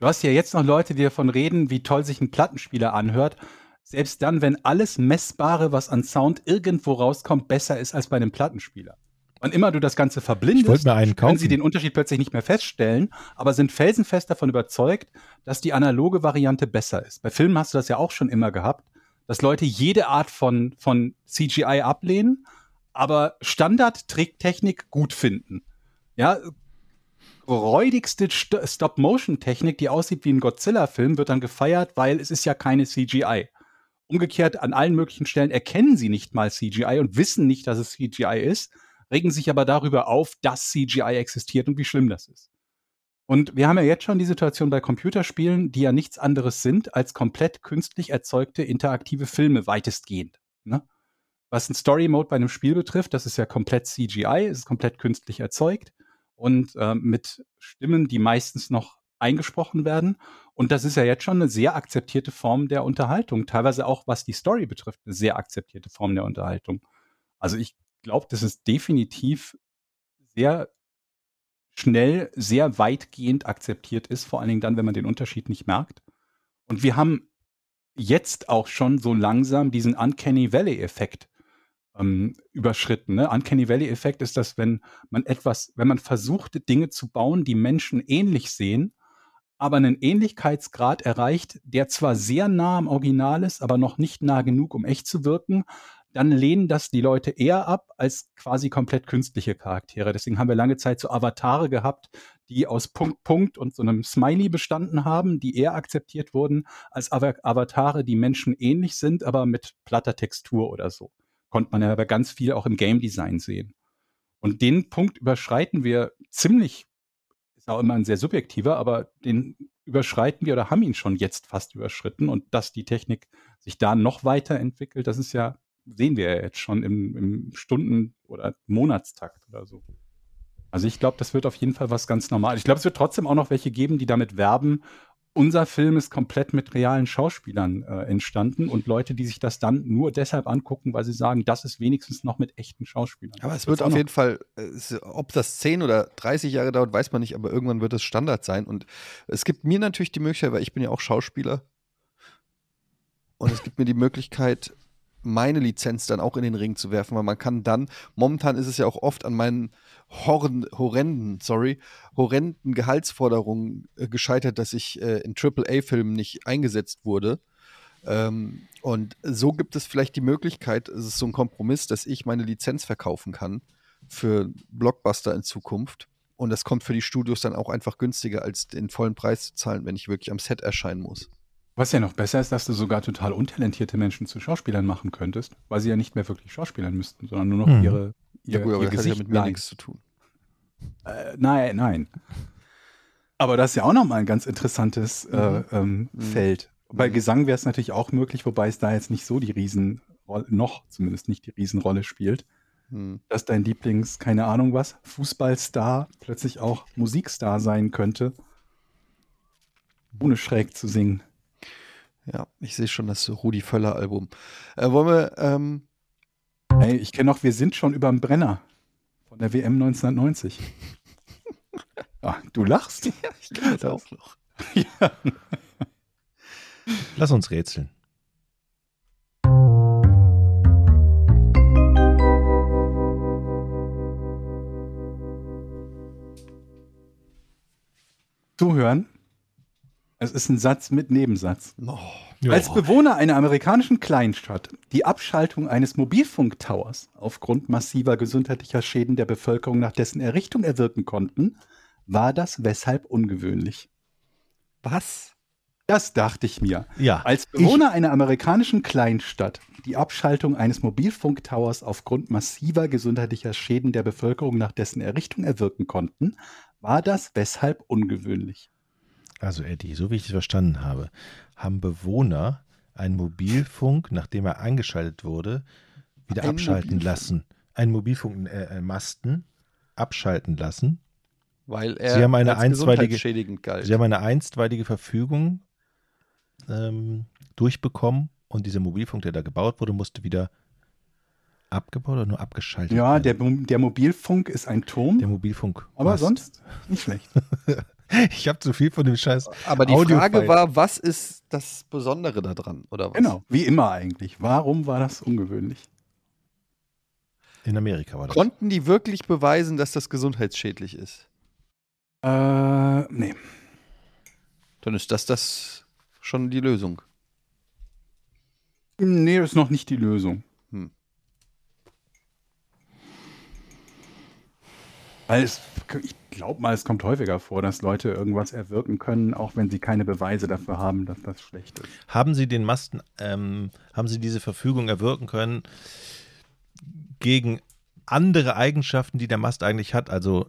Du hast ja jetzt noch Leute, die davon reden, wie toll sich ein Plattenspieler anhört. Selbst dann, wenn alles Messbare, was an Sound irgendwo rauskommt, besser ist als bei einem Plattenspieler. Wann immer du das Ganze verblindest, können sie den Unterschied plötzlich nicht mehr feststellen, aber sind felsenfest davon überzeugt, dass die analoge Variante besser ist. Bei Filmen hast du das ja auch schon immer gehabt, dass Leute jede Art von, von CGI ablehnen, aber Standard-Tricktechnik gut finden. Ja, räudigste St Stop-Motion-Technik, die aussieht wie ein Godzilla-Film, wird dann gefeiert, weil es ist ja keine CGI. Umgekehrt, an allen möglichen Stellen erkennen sie nicht mal CGI und wissen nicht, dass es CGI ist, regen sich aber darüber auf, dass CGI existiert und wie schlimm das ist. Und wir haben ja jetzt schon die Situation bei Computerspielen, die ja nichts anderes sind als komplett künstlich erzeugte interaktive Filme weitestgehend. Ne? Was ein Story Mode bei einem Spiel betrifft, das ist ja komplett CGI, es ist komplett künstlich erzeugt und äh, mit Stimmen, die meistens noch eingesprochen werden. Und das ist ja jetzt schon eine sehr akzeptierte Form der Unterhaltung, teilweise auch was die Story betrifft, eine sehr akzeptierte Form der Unterhaltung. Also ich glaube, das ist definitiv sehr schnell, sehr weitgehend akzeptiert ist, vor allen Dingen dann, wenn man den Unterschied nicht merkt. Und wir haben jetzt auch schon so langsam diesen Uncanny Valley-Effekt ähm, überschritten. Ne? Uncanny Valley-Effekt ist das, wenn man etwas, wenn man versucht, Dinge zu bauen, die Menschen ähnlich sehen, aber einen Ähnlichkeitsgrad erreicht, der zwar sehr nah am Original ist, aber noch nicht nah genug, um echt zu wirken, dann lehnen das die Leute eher ab als quasi komplett künstliche Charaktere. Deswegen haben wir lange Zeit so Avatare gehabt, die aus Punkt, Punkt und so einem Smiley bestanden haben, die eher akzeptiert wurden als Ava- Avatare, die Menschen ähnlich sind, aber mit platter Textur oder so. Konnte man ja aber ganz viel auch im Game Design sehen. Und den Punkt überschreiten wir ziemlich, ist auch immer ein sehr subjektiver, aber den überschreiten wir oder haben ihn schon jetzt fast überschritten und dass die Technik sich da noch weiterentwickelt, das ist ja, sehen wir ja jetzt schon im, im Stunden- oder Monatstakt oder so. Also ich glaube, das wird auf jeden Fall was ganz normal. Ich glaube, es wird trotzdem auch noch welche geben, die damit werben, unser Film ist komplett mit realen Schauspielern äh, entstanden und Leute, die sich das dann nur deshalb angucken, weil sie sagen, das ist wenigstens noch mit echten Schauspielern. Aber es wird auf jeden Fall, äh, ob das 10 oder 30 Jahre dauert, weiß man nicht, aber irgendwann wird es Standard sein. Und es gibt mir natürlich die Möglichkeit, weil ich bin ja auch Schauspieler. Und es gibt mir die Möglichkeit, meine Lizenz dann auch in den Ring zu werfen, weil man kann dann, momentan ist es ja auch oft an meinen horren, horrenden, sorry, horrenden Gehaltsforderungen äh, gescheitert, dass ich äh, in AAA-Filmen nicht eingesetzt wurde. Ähm, und so gibt es vielleicht die Möglichkeit, es ist so ein Kompromiss, dass ich meine Lizenz verkaufen kann für Blockbuster in Zukunft. Und das kommt für die Studios dann auch einfach günstiger, als den vollen Preis zu zahlen, wenn ich wirklich am Set erscheinen muss. Was ja noch besser ist, dass du sogar total untalentierte Menschen zu Schauspielern machen könntest, weil sie ja nicht mehr wirklich Schauspielern müssten, sondern nur noch Hm. ihre, ihr, Ja gut, aber ihr das hat ja Gesicht mit mir nichts zu tun. Äh, nein, nein. Aber das ist ja auch nochmal ein ganz interessantes äh, ähm, Mhm. Feld. Bei Mhm. Gesang wäre es natürlich auch möglich, wobei es da jetzt nicht so die Riesenrolle, noch zumindest nicht die Riesenrolle spielt, Hm. dass dein Lieblings, keine Ahnung was, Fußballstar plötzlich auch Musikstar sein könnte, ohne schräg zu singen. Ja, ich sehe schon das Rudi Völler-Album. Äh, wollen wir, ähm, Ey, ich kenne noch, wir sind schon überm Brenner von der WM 1990. ah, du lachst? ich kenne das auch noch. ja. Lass uns rätseln. Zuhören. Es ist ein Satz mit Nebensatz. Oh, Als Bewohner einer amerikanischen Kleinstadt die Abschaltung eines Mobilfunktowers aufgrund massiver gesundheitlicher Schäden der Bevölkerung nach dessen Errichtung erwirken konnten, war das weshalb ungewöhnlich. was? Das dachte ich mir. Ja, Als Bewohner einer amerikanischen Kleinstadt die Abschaltung eines Mobilfunktowers aufgrund massiver gesundheitlicher Schäden der Bevölkerung nach dessen Errichtung erwirken konnten, war das weshalb ungewöhnlich. Also Eddie, so wie ich es verstanden habe, haben Bewohner einen Mobilfunk, nachdem er eingeschaltet wurde, wieder Ein abschalten Mobilfunk? lassen. Einen Mobilfunk, äh, äh, Masten abschalten lassen. Weil er Sie haben eine einstweilige- gesundheitsschädigend galt. Sie haben eine einstweilige Verfügung ähm, durchbekommen und dieser Mobilfunk, der da gebaut wurde, musste wieder abgebaut oder nur abgeschaltet Ja, werden. der, Mo- der Mobilfunk ist ein Turm, der Mobilfunk. aber Mast. sonst nicht schlecht. Ich habe zu viel von dem Scheiß. Aber die Audiofile. Frage war, was ist das Besondere daran? Oder was? Genau, wie immer eigentlich. Warum war das ungewöhnlich? In Amerika war das. Konnten die wirklich beweisen, dass das gesundheitsschädlich ist? Äh, nee. Dann ist das das schon die Lösung. Nee, das ist noch nicht die Lösung. Hm. Weil es, ich glaube mal, es kommt häufiger vor, dass Leute irgendwas erwirken können, auch wenn sie keine Beweise dafür haben, dass das schlecht ist. Haben Sie den Masten, ähm, haben Sie diese Verfügung erwirken können gegen andere Eigenschaften, die der Mast eigentlich hat? Also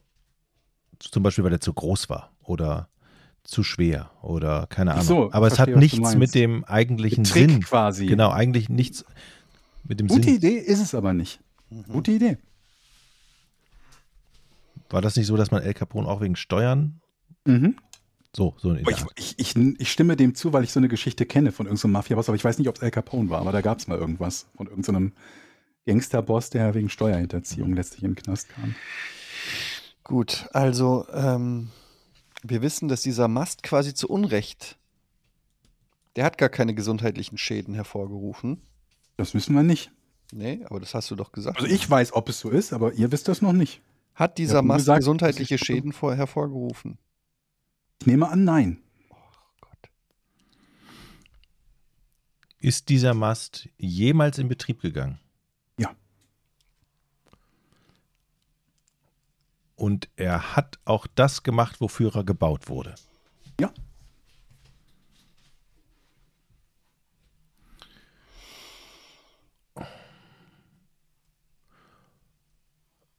zum Beispiel, weil er zu groß war oder zu schwer oder keine Ahnung. so, Aber es hat nichts mit dem eigentlichen Trick Sinn. quasi. Genau, eigentlich nichts mit dem Gute Sinn. Idee ist es aber nicht. Gute Idee. War das nicht so, dass man El Capone auch wegen Steuern Mhm. so, so in Ich, ich, ich, ich stimme dem zu, weil ich so eine Geschichte kenne von irgendeinem Mafia-Boss, aber ich weiß nicht, ob es El Capone war, aber da gab es mal irgendwas von irgendeinem Gangsterboss, der wegen Steuerhinterziehung letztlich in den Knast kam. Gut, also ähm, wir wissen, dass dieser Mast quasi zu Unrecht, der hat gar keine gesundheitlichen Schäden hervorgerufen. Das wissen wir nicht. Nee, aber das hast du doch gesagt. Also ich weiß, ob es so ist, aber ihr wisst das noch nicht. Hat dieser Mast gesagt, gesundheitliche Schäden vor hervorgerufen? Ich nehme an, nein. Gott. Ist dieser Mast jemals in Betrieb gegangen? Ja. Und er hat auch das gemacht, wofür er gebaut wurde. Ja.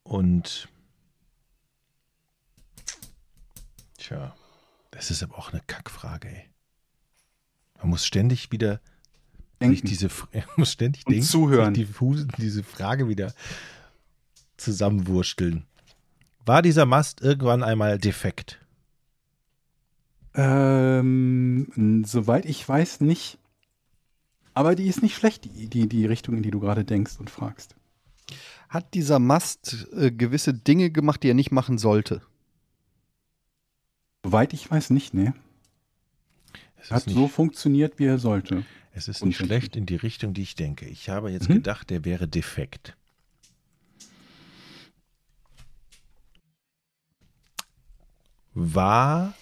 Und tja, das ist aber auch eine Kackfrage, ey. Man muss ständig wieder sich Denken. diese muss ständig Und denken, zuhören. sich Die, diese Frage wieder zusammenwursteln. War dieser Mast irgendwann einmal defekt? Ähm, soweit ich weiß, nicht. Aber die ist nicht schlecht, die, die, die Richtung, in die du gerade denkst und fragst. Hat dieser Mast äh, gewisse Dinge gemacht, die er nicht machen sollte? Soweit ich weiß, nicht, ne? Es hat nicht, so funktioniert, wie er sollte. es ist nicht schlecht in die Richtung, die ich denke. Ich habe jetzt Mhm. gedacht, der wäre defekt. War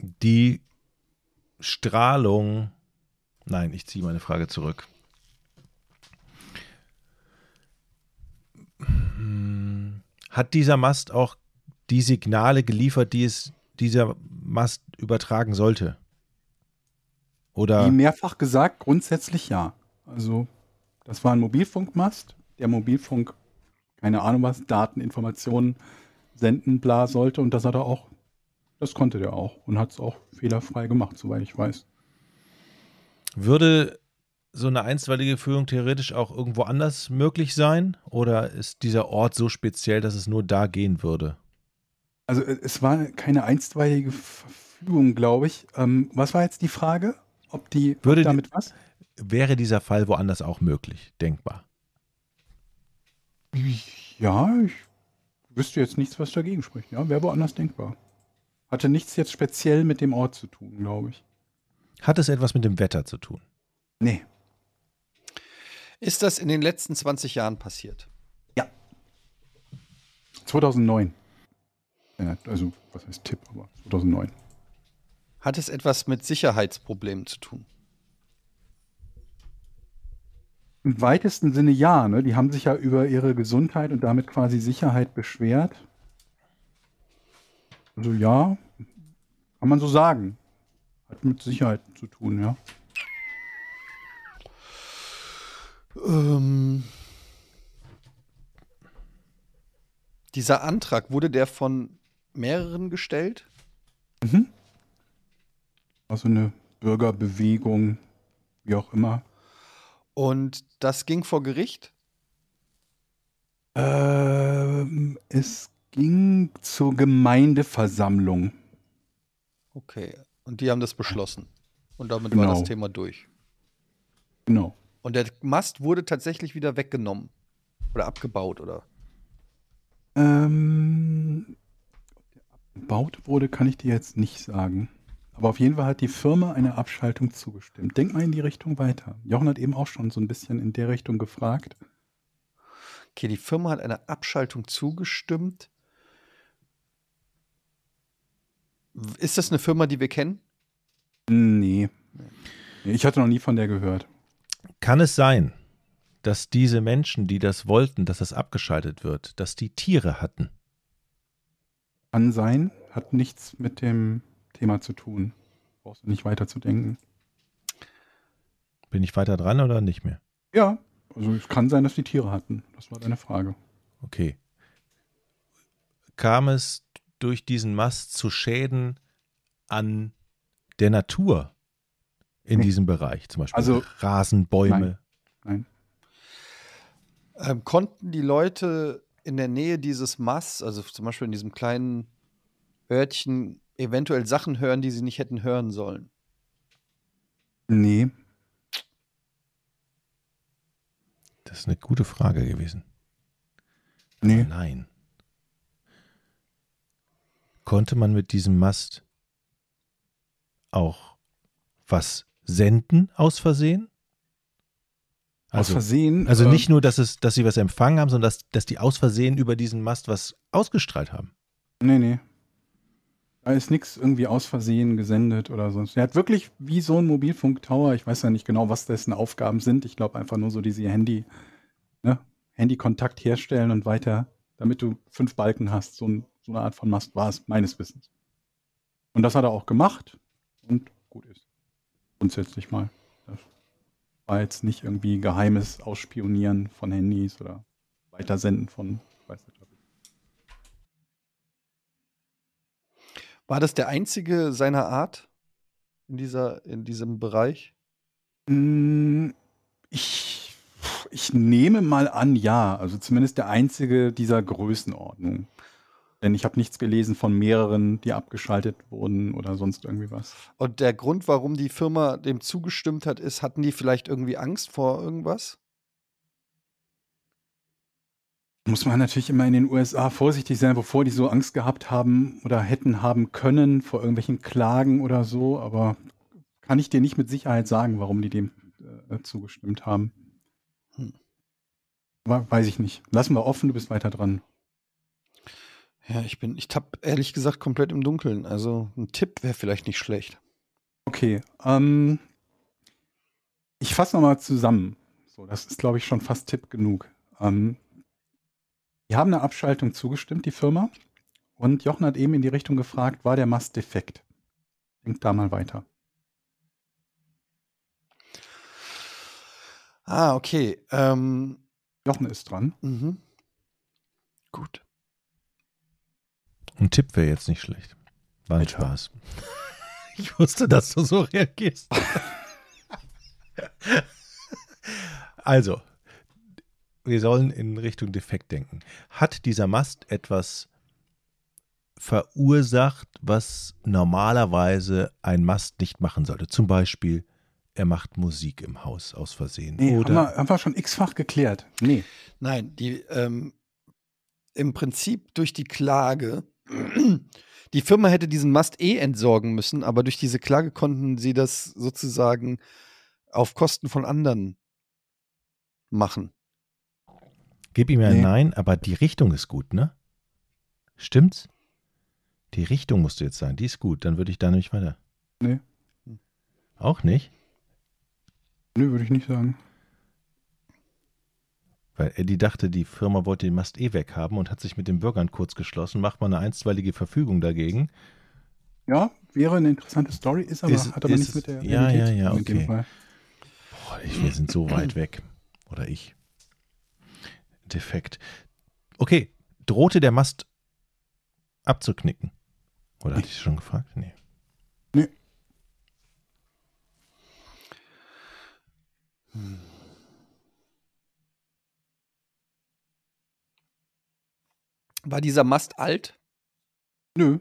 die Strahlung. Nein, ich ziehe meine Frage zurück. Hm, Hat dieser Mast auch die Signale geliefert, die es dieser Mast übertragen sollte? Oder Wie mehrfach gesagt, grundsätzlich ja. Also, das war ein Mobilfunkmast. Der Mobilfunk, keine Ahnung was, Daten, Informationen senden, bla sollte. Und das hat er auch, das konnte der auch. Und hat es auch fehlerfrei gemacht, soweit ich weiß. würde so eine einstweilige Führung theoretisch auch irgendwo anders möglich sein? Oder ist dieser Ort so speziell, dass es nur da gehen würde? Also, äh, es war keine einstweilige Verfügung, glaube ich. Ähm, was war jetzt die Frage? Ob die, Würde die- damit was? Wäre dieser Fall woanders auch möglich, denkbar? Ja, ich wüsste jetzt nichts, was dagegen spricht. Ja, wäre woanders denkbar. Hatte nichts jetzt speziell mit dem Ort zu tun, glaube ich. Hat es etwas mit dem Wetter zu tun? Nee. Ist das in den letzten 20 Jahren passiert? 2009. Also, was heißt Tipp, aber 2009. Hat es etwas mit Sicherheitsproblemen zu tun? Im weitesten Sinne ja, ne? Die haben sich ja über ihre Gesundheit und damit quasi Sicherheit beschwert. Also ja, kann man so sagen. Hat mit Sicherheit zu tun, ja. Ähm, dieser Antrag, wurde der von mehreren gestellt? Also eine Bürgerbewegung, wie auch immer. Und das ging vor Gericht? Ähm, es ging zur Gemeindeversammlung. Okay. Und die haben das beschlossen. Und damit war Genau. das Thema durch. Genau. Und der Mast wurde tatsächlich wieder weggenommen. Oder abgebaut, oder? Ähm, abgebaut wurde, kann ich dir jetzt nicht sagen. Aber auf jeden Fall hat die Firma eine Abschaltung zugestimmt. Denk mal in die Richtung weiter. Jochen hat eben auch schon so ein bisschen in der Richtung gefragt. Okay, die Firma hat einer Abschaltung zugestimmt. Ist das eine Firma, die wir kennen? Nee. Nee, Ich hatte noch nie von der gehört. Kann es sein, dass diese Menschen, die das wollten, dass das abgeschaltet wird, dass die Tiere hatten? Kann sein, hat nichts mit dem Thema zu tun. Brauchst du nicht weiter zu denken. Bin ich weiter dran oder nicht mehr? Ja, also es kann sein, dass die Tiere hatten. Das war deine Frage. Okay. Kam es durch diesen Mast zu Schäden an der Natur in Nee. diesem Bereich? Zum Beispiel Also- Rasen, Bäume. Nein. Ähm, konnten die Leute in der Nähe dieses Masts, also zum Beispiel in diesem kleinen Örtchen, eventuell Sachen hören, die sie nicht hätten hören sollen? Nee. Das ist eine gute Frage gewesen. Nee. Nein. Konnte man mit diesem Mast auch was senden aus Versehen? Aus Also, Versehen. also äh, nicht nur, dass, es, dass sie was empfangen haben, sondern dass, dass die aus Versehen über diesen Mast was ausgestrahlt haben. Nee, nee. Da ist nichts irgendwie aus Versehen gesendet oder sonst. Er hat wirklich wie so ein Mobilfunktower, ich weiß ja nicht genau, was dessen Aufgaben sind. Ich glaube einfach nur so diese Handy, ne, Handykontakt herstellen und weiter, damit du fünf Balken hast. So, ein, so eine Art von Mast war es, meines Wissens. Und das hat er auch gemacht und gut ist. Grundsätzlich mal. War jetzt nicht irgendwie geheimes Ausspionieren von Handys oder Weitersenden von, ich weiß nicht. War das der einzige seiner Art in, dieser, in diesem Bereich? Mm, Ich, ich nehme mal an, ja. Also zumindest der einzige dieser Größenordnung. Denn ich habe nichts gelesen von mehreren, die abgeschaltet wurden oder sonst irgendwie was. Und der Grund, warum die Firma dem zugestimmt hat, ist, hatten die vielleicht irgendwie Angst vor irgendwas? Muss man natürlich immer in den USA vorsichtig sein, bevor die so Angst gehabt haben oder hätten haben können vor irgendwelchen Klagen oder so. Aber kann ich dir nicht mit Sicherheit sagen, warum die dem äh, zugestimmt haben. Hm. Weiß ich nicht. Lassen wir offen, du bist weiter dran. Ja, ich bin, ich tapp ehrlich gesagt komplett im Dunkeln. Also ein Tipp wäre vielleicht nicht schlecht. Okay, ähm, ich fasse nochmal zusammen. So, das ist, glaube ich, schon fast Tipp genug. Ähm, die haben eine Abschaltung zugestimmt, die Firma. Und Jochen hat eben in die Richtung gefragt, war der Mast defekt? Denk da mal weiter. Ah, okay. Ähm, Jochen ist dran. mhm. Gut. Ein Tipp wäre jetzt nicht schlecht. War ein. Spaß. Ich wusste, dass du so reagierst. also, wir sollen in Richtung Defekt denken. Hat dieser Mast etwas verursacht, was normalerweise ein Mast nicht machen sollte? Zum Beispiel, er macht Musik im Haus aus Versehen. Nee, haben Oder wir, haben wir schon x-fach geklärt. Nee. Nein, die ähm, im Prinzip durch die Klage, die Firma hätte diesen Mast eh entsorgen müssen, aber durch diese Klage konnten sie das sozusagen auf Kosten von anderen machen. Gib ihm ein Nee. Nein, aber die Richtung ist gut, ne? Stimmt's? Die Richtung musst du jetzt sagen, die ist gut, dann würde ich da nämlich weiter. Nee. Auch nicht? Nö, würde ich nicht sagen. Weil Eddie dachte, die Firma wollte den Mast eh weghaben und hat sich mit den Bürgern kurz geschlossen, macht mal eine einstweilige Verfügung dagegen. Ja, wäre eine interessante Story, ist aber, Ist- hat aber ist- nichts mit der ja, Realität ja, ja, tun in dem okay. Fall. Boah, ich, wir sind so weit weg. Oder ich. Defekt. Okay, drohte der Mast abzuknicken? Oder hatte ich schon gefragt? Nee. War dieser Mast alt? Nö,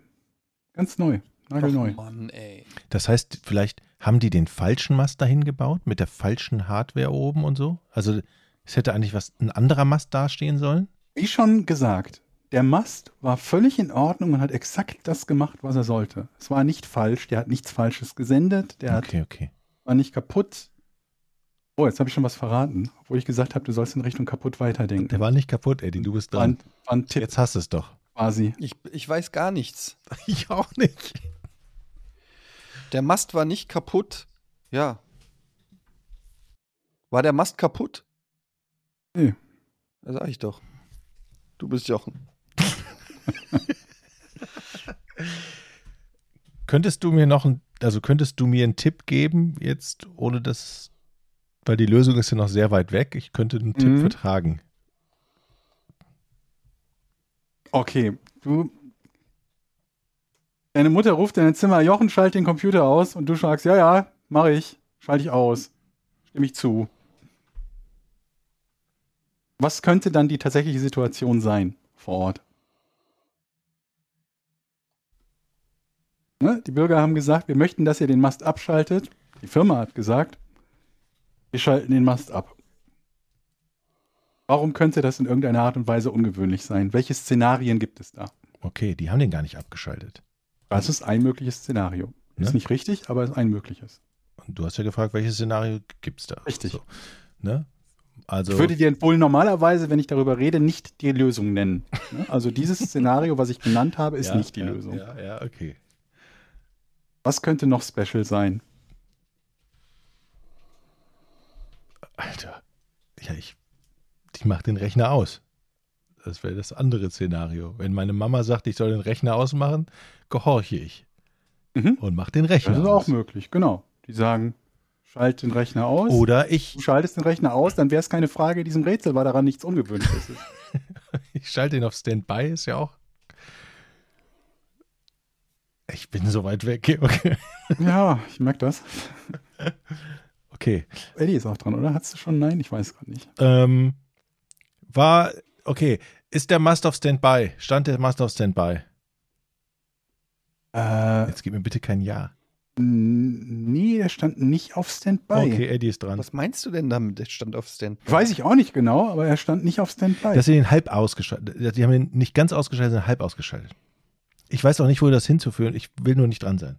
ganz neu, nagelneu. Mann, ey. Das heißt, vielleicht haben die den falschen Mast dahin gebaut, mit der falschen Hardware oben und so? Also es hätte eigentlich was ein anderer Mast dastehen sollen? Wie schon gesagt, der Mast war völlig in Ordnung und hat exakt das gemacht, was er sollte. Es war nicht falsch, der hat nichts Falsches gesendet, der hat, Okay, okay. war nicht kaputt. Oh, jetzt habe ich schon was verraten, obwohl ich gesagt habe, du sollst in Richtung kaputt weiterdenken. Der war nicht kaputt, Eddie, du bist dran. war ein Tipp Jetzt hast du es doch. quasi. Ich, ich weiß gar nichts. Ich auch nicht. Der Mast war nicht kaputt. Ja. War der Mast kaputt? Nee. Das sag ich doch. Du bist Jochen. Könntest du mir noch ein, also könntest du mir einen Tipp geben, jetzt ohne das, weil die Lösung ist ja noch sehr weit weg. Ich könnte einen Tipp Mhm. vertragen. Okay, du. Deine Mutter ruft in dein Zimmer, Jochen, schalt den Computer aus und du sagst, ja, ja, mache ich, schalte ich aus. Stimme ich zu. Was könnte dann die tatsächliche Situation sein vor Ort? Ne? Die Bürger haben gesagt, wir möchten, dass ihr den Mast abschaltet. Die Firma hat gesagt, wir schalten den Mast ab. Warum könnte das in irgendeiner Art und Weise ungewöhnlich sein? Welche Szenarien gibt es da? Okay, die haben den gar nicht abgeschaltet. Das ist ein mögliches Szenario. Ist Ne? nicht richtig, aber ist ein mögliches. Und du hast ja gefragt, welches Szenario gibt es da? Richtig. So, ne? Also, Ich würde dir wohl normalerweise, wenn ich darüber rede, nicht die Lösung nennen. Ne? Also dieses Szenario, was ich genannt habe, ist ja, nicht die ja, Lösung. Ja, ja, okay. Was könnte noch special sein? Alter. Ja, ich, ich mache den Rechner aus. Das wäre das andere Szenario. Wenn meine Mama sagt, ich soll den Rechner ausmachen, gehorche ich. Mhm. Und mach den Rechner Das ist aus. auch möglich, genau. Die sagen, schalt den Rechner aus. Oder ich, Du schaltest den Rechner aus, dann wäre es keine Frage in diesem Rätsel, weil daran nichts Ungewöhnliches ist. ich schalte ihn auf Standby, ist ja auch. Ich bin so weit weg. Okay. ja, ich merke das. okay. Eddie ist auch dran, oder? Hattest du schon Nein? Ich weiß gerade nicht. Ähm, war, okay, ist der Mast auf Standby? Stand der Mast auf Standby? Äh, Jetzt gib mir bitte kein Ja. nee, der stand nicht auf Standby. Okay, Eddie ist dran. Was meinst du denn damit? Der stand auf Stand. Weiß ich auch nicht genau, aber er stand nicht auf Standby. Dass sie den halb ausgeschaltet, die haben den nicht ganz ausgeschaltet, sondern halb ausgeschaltet. Ich weiß auch nicht, wo das hinzuführen. Ich will nur nicht dran sein.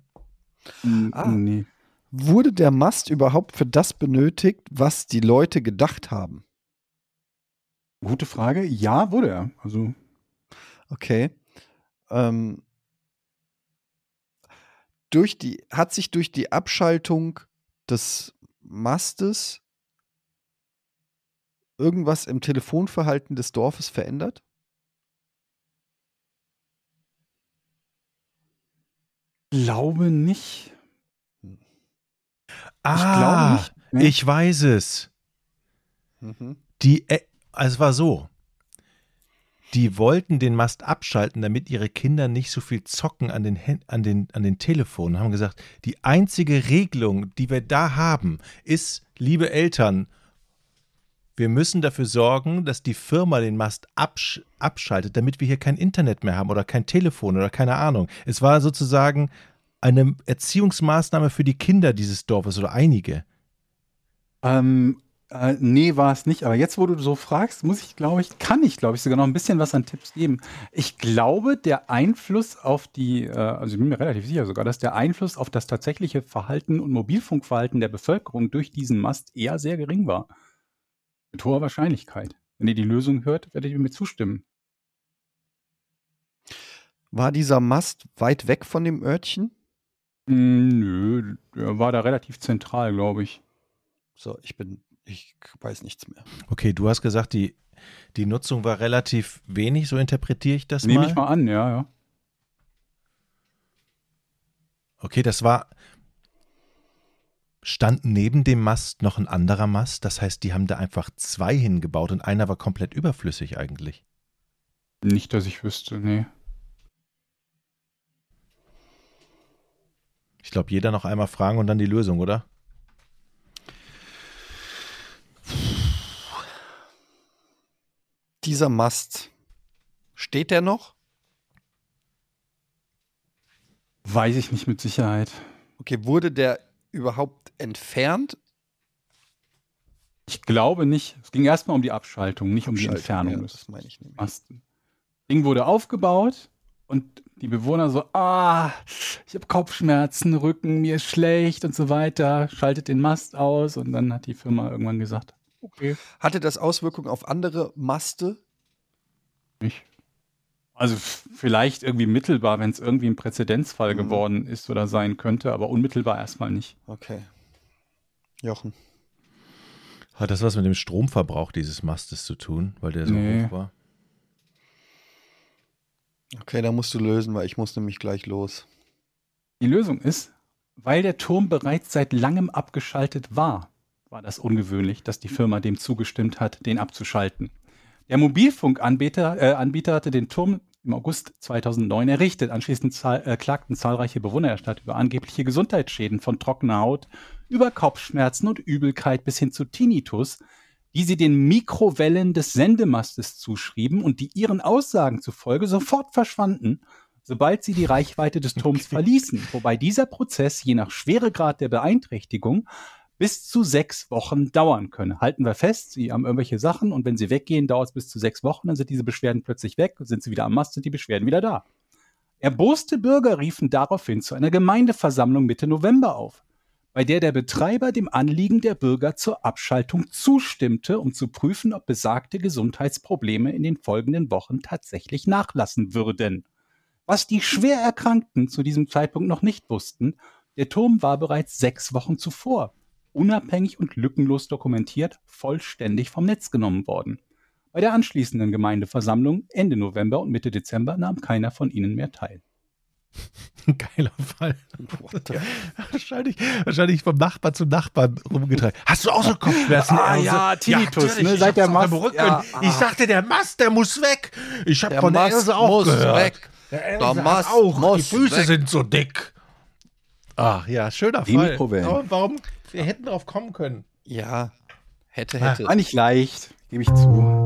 Ah. Nee. Wurde der Mast überhaupt für das benötigt, was die Leute gedacht haben? Gute Frage. Ja, wurde er. Also, Okay. Ähm, durch die, hat sich durch die Abschaltung des Mastes irgendwas im Telefonverhalten des Dorfes verändert? glaube nicht. Ah, glaube nicht, ne? ich weiß es. Mhm. Die, äh, also es war so. Die wollten den Mast abschalten, damit ihre Kinder nicht so viel zocken an den, an den, an den Telefonen. Haben gesagt, die einzige Regelung, die wir da haben, ist, liebe Eltern, wir müssen dafür sorgen, dass die Firma den Mast absch abschaltet, damit wir hier kein Internet mehr haben oder kein Telefon oder keine Ahnung. Es war sozusagen eine Erziehungsmaßnahme für die Kinder dieses Dorfes oder einige. Ähm, äh, nee, war es nicht. Aber jetzt, wo du so fragst, muss ich, glaube ich, kann ich, glaube ich, sogar noch ein bisschen was an Tipps geben. Ich glaube, der Einfluss auf die, äh, also ich bin mir relativ sicher sogar, dass der Einfluss auf das tatsächliche Verhalten und Mobilfunkverhalten der Bevölkerung durch diesen Mast eher sehr gering war. Mit hoher Wahrscheinlichkeit. Wenn ihr die Lösung hört, werdet ihr mir zustimmen. War dieser Mast weit weg von dem Örtchen? Mm, nö, der war da relativ zentral, glaube ich. So, ich bin, ich weiß nichts mehr. Okay, du hast gesagt, die, die Nutzung war relativ wenig, so interpretiere ich das Nehme mal. ich mal an, ja, ja. Okay, das war. Stand neben dem Mast noch ein anderer Mast? Das heißt, die haben da einfach zwei hingebaut und einer war komplett überflüssig eigentlich. Nicht, dass ich wüsste, nee. Ich glaube, jeder noch einmal fragen und dann die Lösung, oder? Dieser Mast, steht der noch? Weiß ich nicht mit Sicherheit. Okay, wurde der überhaupt entfernt? Ich glaube nicht. Es ging erstmal um die Abschaltung, nicht um die Abschaltung, Entfernung ja, des das meine ich nämlich. Masten. Ding wurde aufgebaut und die Bewohner so, ah, ich habe Kopfschmerzen, Rücken, mir ist schlecht und so weiter. Schaltet den Mast aus und dann hat die Firma irgendwann gesagt, okay, Hatte das Auswirkungen auf andere Maste? nicht. Also vielleicht irgendwie mittelbar, wenn es irgendwie ein Präzedenzfall Mhm. geworden ist oder sein könnte, aber unmittelbar erstmal nicht. Okay. Jochen. Hat das was mit dem Stromverbrauch dieses Mastes zu tun, weil der so Nee. hoch war? Okay, da musst du lösen, weil ich muss nämlich gleich los. Die Lösung ist, weil der Turm bereits seit langem abgeschaltet war, war das ungewöhnlich, dass die Firma dem zugestimmt hat, den abzuschalten. Der Mobilfunkanbieter äh, Anbieter hatte den Turm im August 2009 errichtet. Anschließend zahl äh, klagten zahlreiche Bewohner der Stadt über angebliche Gesundheitsschäden von trockener Haut, über Kopfschmerzen und Übelkeit bis hin zu Tinnitus, die sie den Mikrowellen des Sendemastes zuschrieben und die ihren Aussagen zufolge sofort verschwanden, sobald sie die Reichweite des Turms verließen, wobei dieser Prozess je nach Schweregrad der Beeinträchtigung bis zu sechs Wochen dauern könne. Halten wir fest, sie haben irgendwelche Sachen und wenn sie weggehen, dauert es bis zu sechs Wochen, dann sind diese Beschwerden plötzlich weg, sind sie wieder am Mast, sind die Beschwerden wieder da. Erboste Bürger riefen daraufhin zu einer Gemeindeversammlung Mitte November auf, bei der der Betreiber dem Anliegen der Bürger zur Abschaltung zustimmte, um zu prüfen, ob besagte Gesundheitsprobleme in den folgenden Wochen tatsächlich nachlassen würden. Was die schwer Erkrankten zu diesem Zeitpunkt noch nicht wussten, der Turm war bereits sechs Wochen zuvor, unabhängig und lückenlos dokumentiert, vollständig vom Netz genommen worden. Bei der anschließenden Gemeindeversammlung Ende November und Mitte Dezember nahm keiner von ihnen mehr teil. Geiler Fall. wahrscheinlich, wahrscheinlich vom Nachbar zum Nachbarn rumgetragen. Hast du auch so Kopfschmerzen? Ah, Also, ja, Tinnitus, ne, ich seit der Mast- ja, ich ah. dachte, der Mast, der muss weg. Ich habe Der von der Mast Else auch muss gehört. weg. Der Der Else hat Mast auch. muss die Füße weg. sind so dick. Ach ja, schöner Die Fall. Mikrowellen. Aber warum? Wir hätten drauf kommen können. Ja, hätte, Ah. hätte. War nicht leicht, gebe ich zu.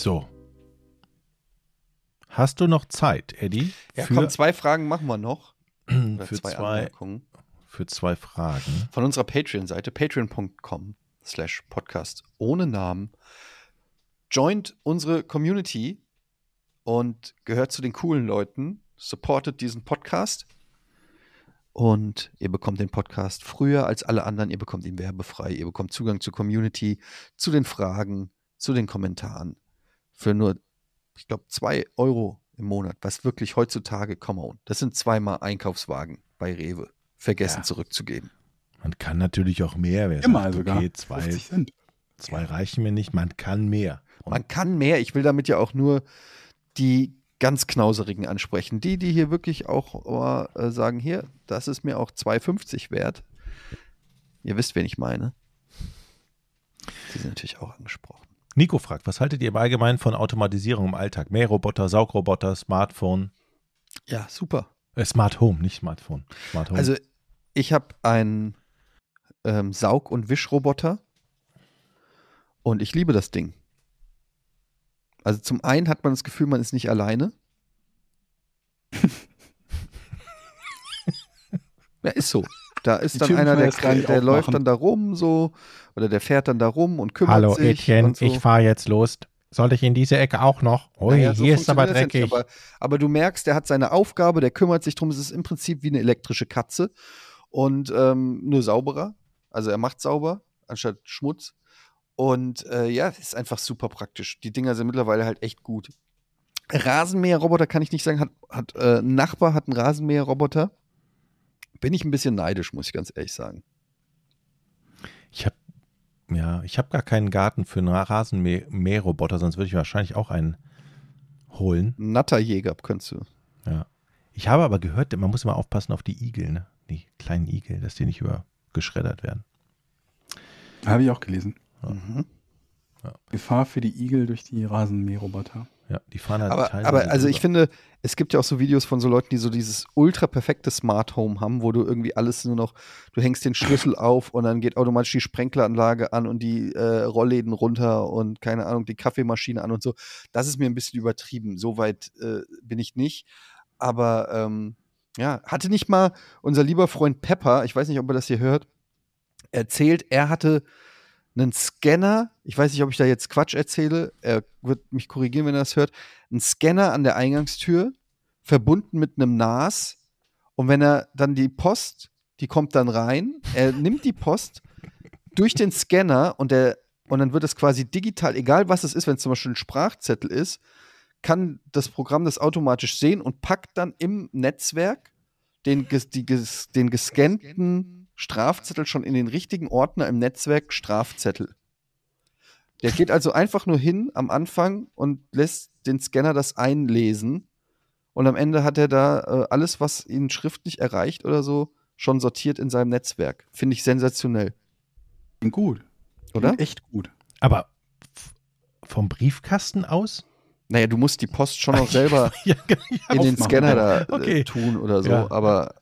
So. Hast du noch Zeit, Eddie? Ja, für, komm, zwei Fragen machen wir noch. Für, zwei, zwei, Anmerkungen. für zwei Fragen. Von unserer Patreon-Seite, patreon.com slash podcast ohne Namen. Joint unsere Community und gehört zu den coolen Leuten, supportet diesen Podcast und ihr bekommt den Podcast früher als alle anderen. Ihr bekommt ihn werbefrei. Ihr bekommt Zugang zur Community, zu den Fragen, zu den Kommentaren. Für nur, ich glaube, zwei Euro im Monat, was wirklich heutzutage, come on, das sind zweimal Einkaufswagen bei Rewe vergessen Ja. zurückzugeben. Man kann natürlich auch mehr. Wer Immer sagt, sogar. okay, zwei, 50 Cent. zwei reichen mir nicht. Man kann mehr. Und Man kann mehr. Ich will damit ja auch nur die ganz Knauserigen ansprechen. Die, die hier wirklich auch äh, sagen, hier, das ist mir auch 2,50 wert. Ihr wisst, wen ich meine. Die sind natürlich auch angesprochen. Nico fragt, was haltet ihr im Allgemeinen von Automatisierung im Alltag? Mähroboter, Saugroboter, Smartphone, Ja, super. äh, Smart Home, nicht Smartphone. Smart Home. Also ich habe einen ähm, Saug- und Wischroboter und ich liebe das Ding. Also zum einen hat man das Gefühl, man ist nicht alleine. ja, ist so. Da ist Die dann einer, der, der läuft dann da rum so oder der fährt dann da rum und kümmert Hallo sich. Etienne, und so. ich fahre jetzt los. Soll ich in diese Ecke auch noch? Ui, Naja, so hier ist aber dreckig. nicht, Aber, aber du merkst, der hat seine Aufgabe, der kümmert sich drum. Es ist im Prinzip wie eine elektrische Katze und ähm, nur sauberer. Also er macht sauber anstatt Schmutz. Und äh, ja, ist einfach super praktisch. Die Dinger sind mittlerweile halt echt gut. Rasenmäherroboter kann ich nicht sagen. Hat, hat äh, ein Nachbar hat einen Rasenmäherroboter. Bin ich ein bisschen neidisch, muss ich ganz ehrlich sagen. Ich habe ja, ich habe gar keinen Garten für einen Rasenmäherroboter, sonst würde ich wahrscheinlich auch einen holen. Natterjäger könntest du. Ja. Ich habe aber gehört, man muss immer aufpassen auf die Igel, ne? Die kleinen Igel, dass die nicht übergeschreddert werden. Habe ich auch gelesen. Mhm. Gefahr für die Igel durch die Rasenmäherroboter. Ja, die fahren halt Aber, aber also ich finde, es gibt ja auch so Videos von so Leuten, die so dieses ultra perfekte Smart Home haben, wo du irgendwie alles nur noch, du hängst den Schlüssel auf und dann geht automatisch die Sprenkleranlage an und die äh, Rollläden runter und keine Ahnung, die Kaffeemaschine an und so. Das ist mir ein bisschen übertrieben. So weit äh, bin ich nicht. Aber ähm, ja, hatte nicht mal unser lieber Freund Pepper, ich weiß nicht, ob er das hier hört, erzählt, er hatte einen Scanner, ich weiß nicht, ob ich da jetzt Quatsch erzähle, er wird mich korrigieren, wenn er das hört, einen Scanner an der Eingangstür, verbunden mit einem NAS. Und wenn er dann die Post, die kommt dann rein, er nimmt die Post durch den Scanner und, der, und dann wird es quasi digital, egal was es ist, wenn es zum Beispiel ein Sprachzettel ist, kann das Programm das automatisch sehen und packt dann im Netzwerk den, ges- die, ges- den gescannten Strafzettel schon in den richtigen Ordner im Netzwerk Strafzettel. Der geht also einfach nur hin am Anfang und lässt den Scanner das einlesen. Und am Ende hat er da äh, alles, was ihn schriftlich erreicht oder so, schon sortiert in seinem Netzwerk. Finde ich sensationell, gut. oder? Echt gut. Aber vom Briefkasten aus? Naja, du musst die Post schon noch selber ja, ja, in den. Scanner da äh, Okay. tun oder so. Ja. Aber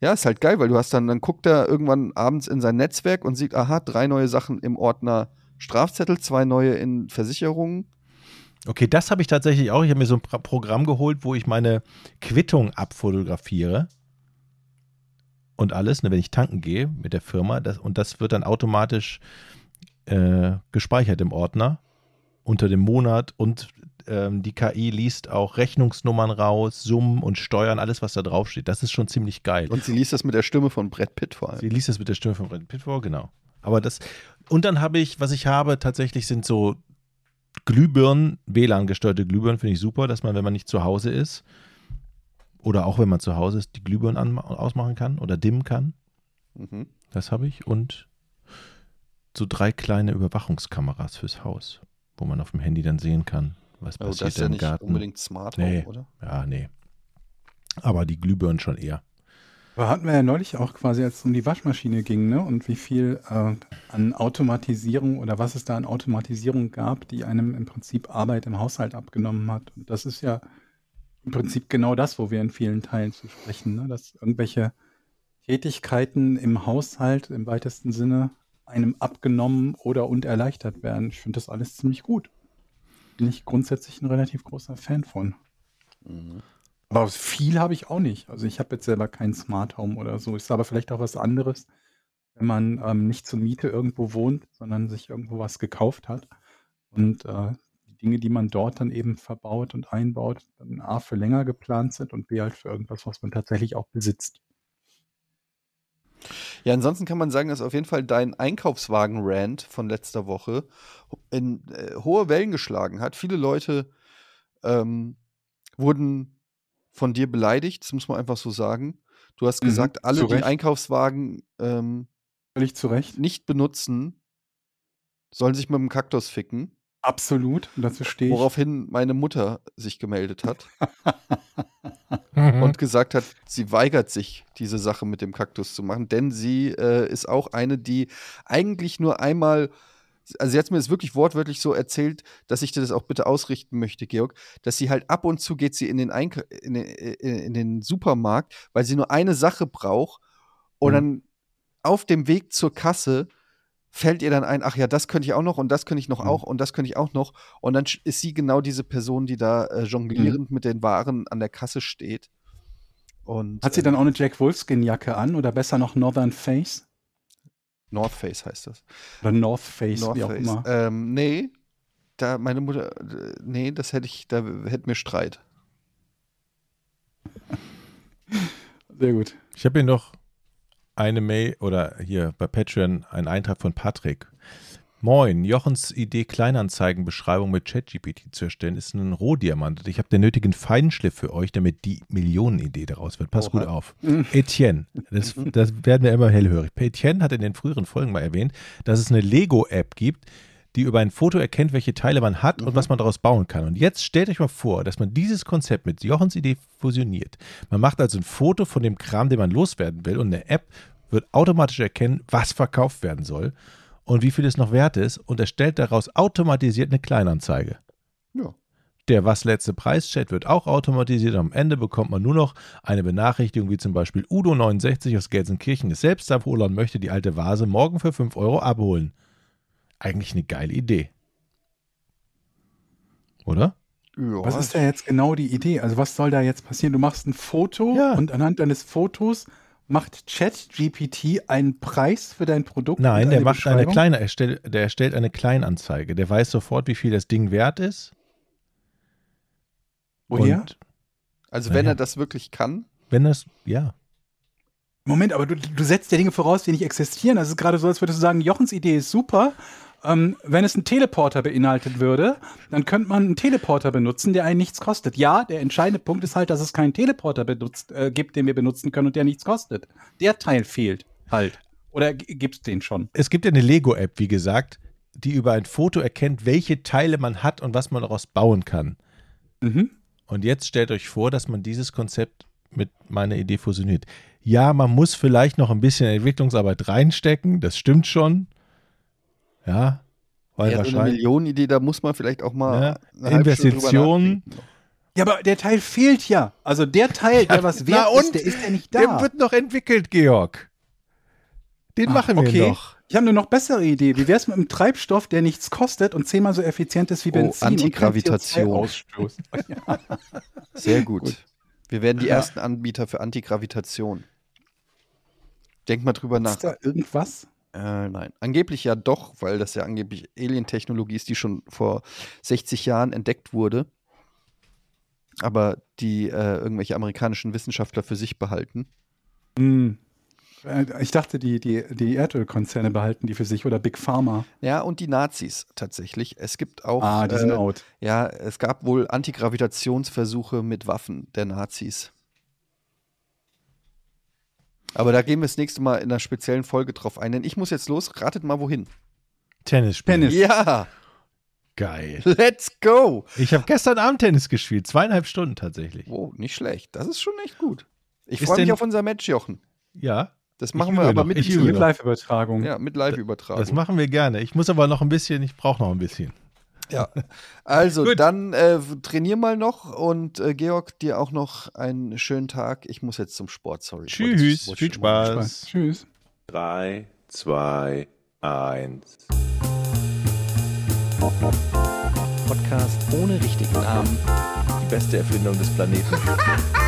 ja, ist halt geil, weil du hast dann, dann guckt er irgendwann abends in sein Netzwerk und sieht, aha, drei neue Sachen im Ordner Strafzettel, zwei neue in Versicherungen. Okay, das habe ich tatsächlich auch. Ich habe mir so ein Pro- Programm geholt, wo ich meine Quittung abfotografiere und alles, ne, wenn ich tanken gehe mit der Firma. Das, und das wird dann automatisch äh, gespeichert im Ordner unter dem Monat und ähm, die KI liest auch Rechnungsnummern raus, Summen und Steuern, alles, was da draufsteht. Das ist schon ziemlich geil. Und sie liest das mit der Stimme von Brad Pitt vor allem. Sie liest das mit der Stimme von Brad Pitt vor, genau. Aber das, und dann habe ich, was ich habe, tatsächlich sind so Glühbirnen, WLAN-gesteuerte Glühbirnen, finde ich super, dass man, wenn man nicht zu Hause ist, oder auch wenn man zu Hause ist, die Glühbirnen an, ausmachen kann oder dimmen kann. Mhm. Das habe ich. Und so drei kleine Überwachungskameras fürs Haus, wo man auf dem Handy dann sehen kann, was Also passiert das ist ja im nicht Garten. unbedingt Smart Nee. Home, oder? Ja, nee. Aber die Glühbirnen schon eher. Aber hatten wir ja neulich auch quasi, als es um die Waschmaschine ging, ne? Und wie viel äh, an Automatisierung oder was es da an Automatisierung gab, die einem im Prinzip Arbeit im Haushalt abgenommen hat. Und das ist ja im Prinzip genau das, wo wir in vielen Teilen zu sprechen, ne? Dass irgendwelche Tätigkeiten im Haushalt im weitesten Sinne einem abgenommen oder und erleichtert werden. Ich finde das alles ziemlich gut. Bin ich grundsätzlich ein relativ großer Fan von. Mhm. Aber viel habe ich auch nicht. Also ich habe jetzt selber kein Smart Home oder so. Ist aber vielleicht auch was anderes, wenn man ähm, nicht zur Miete irgendwo wohnt, sondern sich irgendwo was gekauft hat. Und äh, die Dinge, die man dort dann eben verbaut und einbaut, dann A für länger geplant sind und B halt für irgendwas, was man tatsächlich auch besitzt. Ja, ansonsten kann man sagen, dass auf jeden Fall dein Einkaufswagen-Rant von letzter Woche in äh, hohe Wellen geschlagen hat. Viele Leute ähm, wurden von dir beleidigt, das muss man einfach so sagen. Du hast Mhm, gesagt, alle, zu die. Einkaufswagen ähm, nicht benutzen, sollen sich mit dem Kaktus ficken. Absolut. Und dazu stehe ich. Woraufhin meine Mutter sich gemeldet hat Mhm. und gesagt hat, sie weigert sich, diese Sache mit dem Kaktus zu machen, denn sie äh, ist auch eine, die eigentlich nur einmal, also sie hat mir das wirklich wortwörtlich so erzählt, dass ich dir das auch bitte ausrichten möchte, Georg, dass sie halt ab und zu geht sie in den, Eink in den, äh, in den Supermarkt, weil sie nur eine Sache braucht und Mhm. dann auf dem Weg zur Kasse fällt ihr dann ein, ach ja, das könnte ich auch noch und das könnte ich noch Mhm. auch und das könnte ich auch noch. Und dann ist sie genau diese Person, die da äh, jonglierend mit den Waren an der Kasse steht. Und, Hat sie äh, dann auch eine Jack Wolfskin-Jacke an oder besser noch Northern Face? North Face heißt das. Oder North Face, North wie auch Face. immer. Ähm, nee, da meine Mutter, äh, nee, das hätte ich, da hätten wir Streit. Sehr gut. Ich habe hier noch eine Mail oder hier bei Patreon einen Eintrag von Patrick. Moin, Jochens Idee, Kleinanzeigenbeschreibung mit ChatGPT zu erstellen, ist ein Rohdiamant. Ich habe den nötigen Feinschliff für euch, damit die Millionenidee daraus wird. Passt Oha. gut auf. Etienne, das, das werden wir immer hellhörig. Etienne hat in den früheren Folgen mal erwähnt, dass es eine Lego-App gibt, die über ein Foto erkennt, welche Teile man hat und was man daraus bauen kann. Und jetzt stellt euch mal vor, dass man dieses Konzept mit Jochens Idee fusioniert. Man macht also ein Foto von dem Kram, den man loswerden will und eine App wird automatisch erkennen, was verkauft werden soll und wie viel es noch wert ist und erstellt daraus automatisiert eine Kleinanzeige. Ja. Der Was letzte Preis-Chat wird auch automatisiert. Am Ende bekommt man nur noch eine Benachrichtigung, wie zum Beispiel Udo69 aus Gelsenkirchen ist Selbstabholer und möchte die alte Vase morgen für 5 Euro abholen. Eigentlich eine geile Idee. Oder? Ja, Was ist da jetzt genau die Idee? Also was soll da jetzt passieren? Du machst ein Foto Ja. und anhand deines Fotos macht ChatGPT einen Preis für dein Produkt? Nein, der macht eine kleine, erstell, der erstellt eine Kleinanzeige. Der weiß sofort, wie viel das Ding wert ist. Woher? Und Also wenn Naja. er das wirklich kann, wenn das, ja. Moment, aber du, du setzt ja Dinge voraus, die nicht existieren. Also es ist gerade so, als würdest du sagen, Jochens Idee ist super. Ähm, wenn es einen Teleporter beinhaltet würde, dann könnte man einen Teleporter benutzen, der einen nichts kostet. Ja, der entscheidende Punkt ist halt, dass es keinen Teleporter benutzt, äh, gibt, den wir benutzen können und der nichts kostet. Der Teil fehlt halt. Oder gibt es den schon? Es gibt ja eine Lego-App, wie gesagt, die über ein Foto erkennt, welche Teile man hat und was man daraus bauen kann. Mhm. Und jetzt stellt euch vor, dass man dieses Konzept mit meiner Idee fusioniert. Ja, man muss vielleicht noch ein bisschen Entwicklungsarbeit reinstecken, das stimmt schon. Ja, weil ja, so eine wahrscheinlich Millionenidee, da muss man vielleicht auch mal Ja, Investitionen. Ja, aber der Teil fehlt ja. Also der Teil, der was na wert und? ist, der ist ja nicht da. der wird noch entwickelt, Georg. Den Ah, machen wir okay. noch. Ich habe eine noch bessere Idee. Wie wäre es mit einem Treibstoff, der nichts kostet und zehnmal so effizient ist wie Oh, Benzin Antigravitation. und kein CO2-Ausstoß? ja. Sehr gut. Wir werden die ersten Anbieter für Antigravitation. Denk mal drüber nach. Ist da irgendwas? Äh, nein, angeblich ja doch, weil das ja angeblich Alien-Technologie ist, die schon vor 60 Jahren entdeckt wurde. Aber die äh, irgendwelche amerikanischen Wissenschaftler für sich behalten. Hm. Äh, Ich dachte, die, die, die Erdölkonzerne behalten die für sich oder Big Pharma. Ja, und die Nazis tatsächlich. Es gibt auch. ah, die sind äh, out. Ja, es gab wohl Antigravitationsversuche mit Waffen der Nazis. Aber da gehen wir das nächste Mal in einer speziellen Folge drauf ein, denn ich muss jetzt los. Ratet mal wohin. Tennis spielen. Tennis. Ja, Geil. let's go. Ich habe gestern Abend Tennis gespielt, zweieinhalb Stunden tatsächlich. Oh, nicht schlecht. Das ist schon echt gut. Ich freue mich auf unser Match, Jochen. Ja, Das machen wir aber noch. mit, Mit. Live-Übertragung. Ja, mit Live-Übertragung. das machen wir gerne. Ich muss aber noch ein bisschen, ich brauche noch ein bisschen. Ja. Also, dann äh, trainier mal noch und äh, Georg, dir auch noch einen schönen Tag. Ich muss jetzt zum Sport, sorry. Tschüss, Wollte ich- viel mal- Spaß. Tschüss. 3, 2, 1. Podcast ohne richtigen Namen. Die beste Erfindung des Planeten.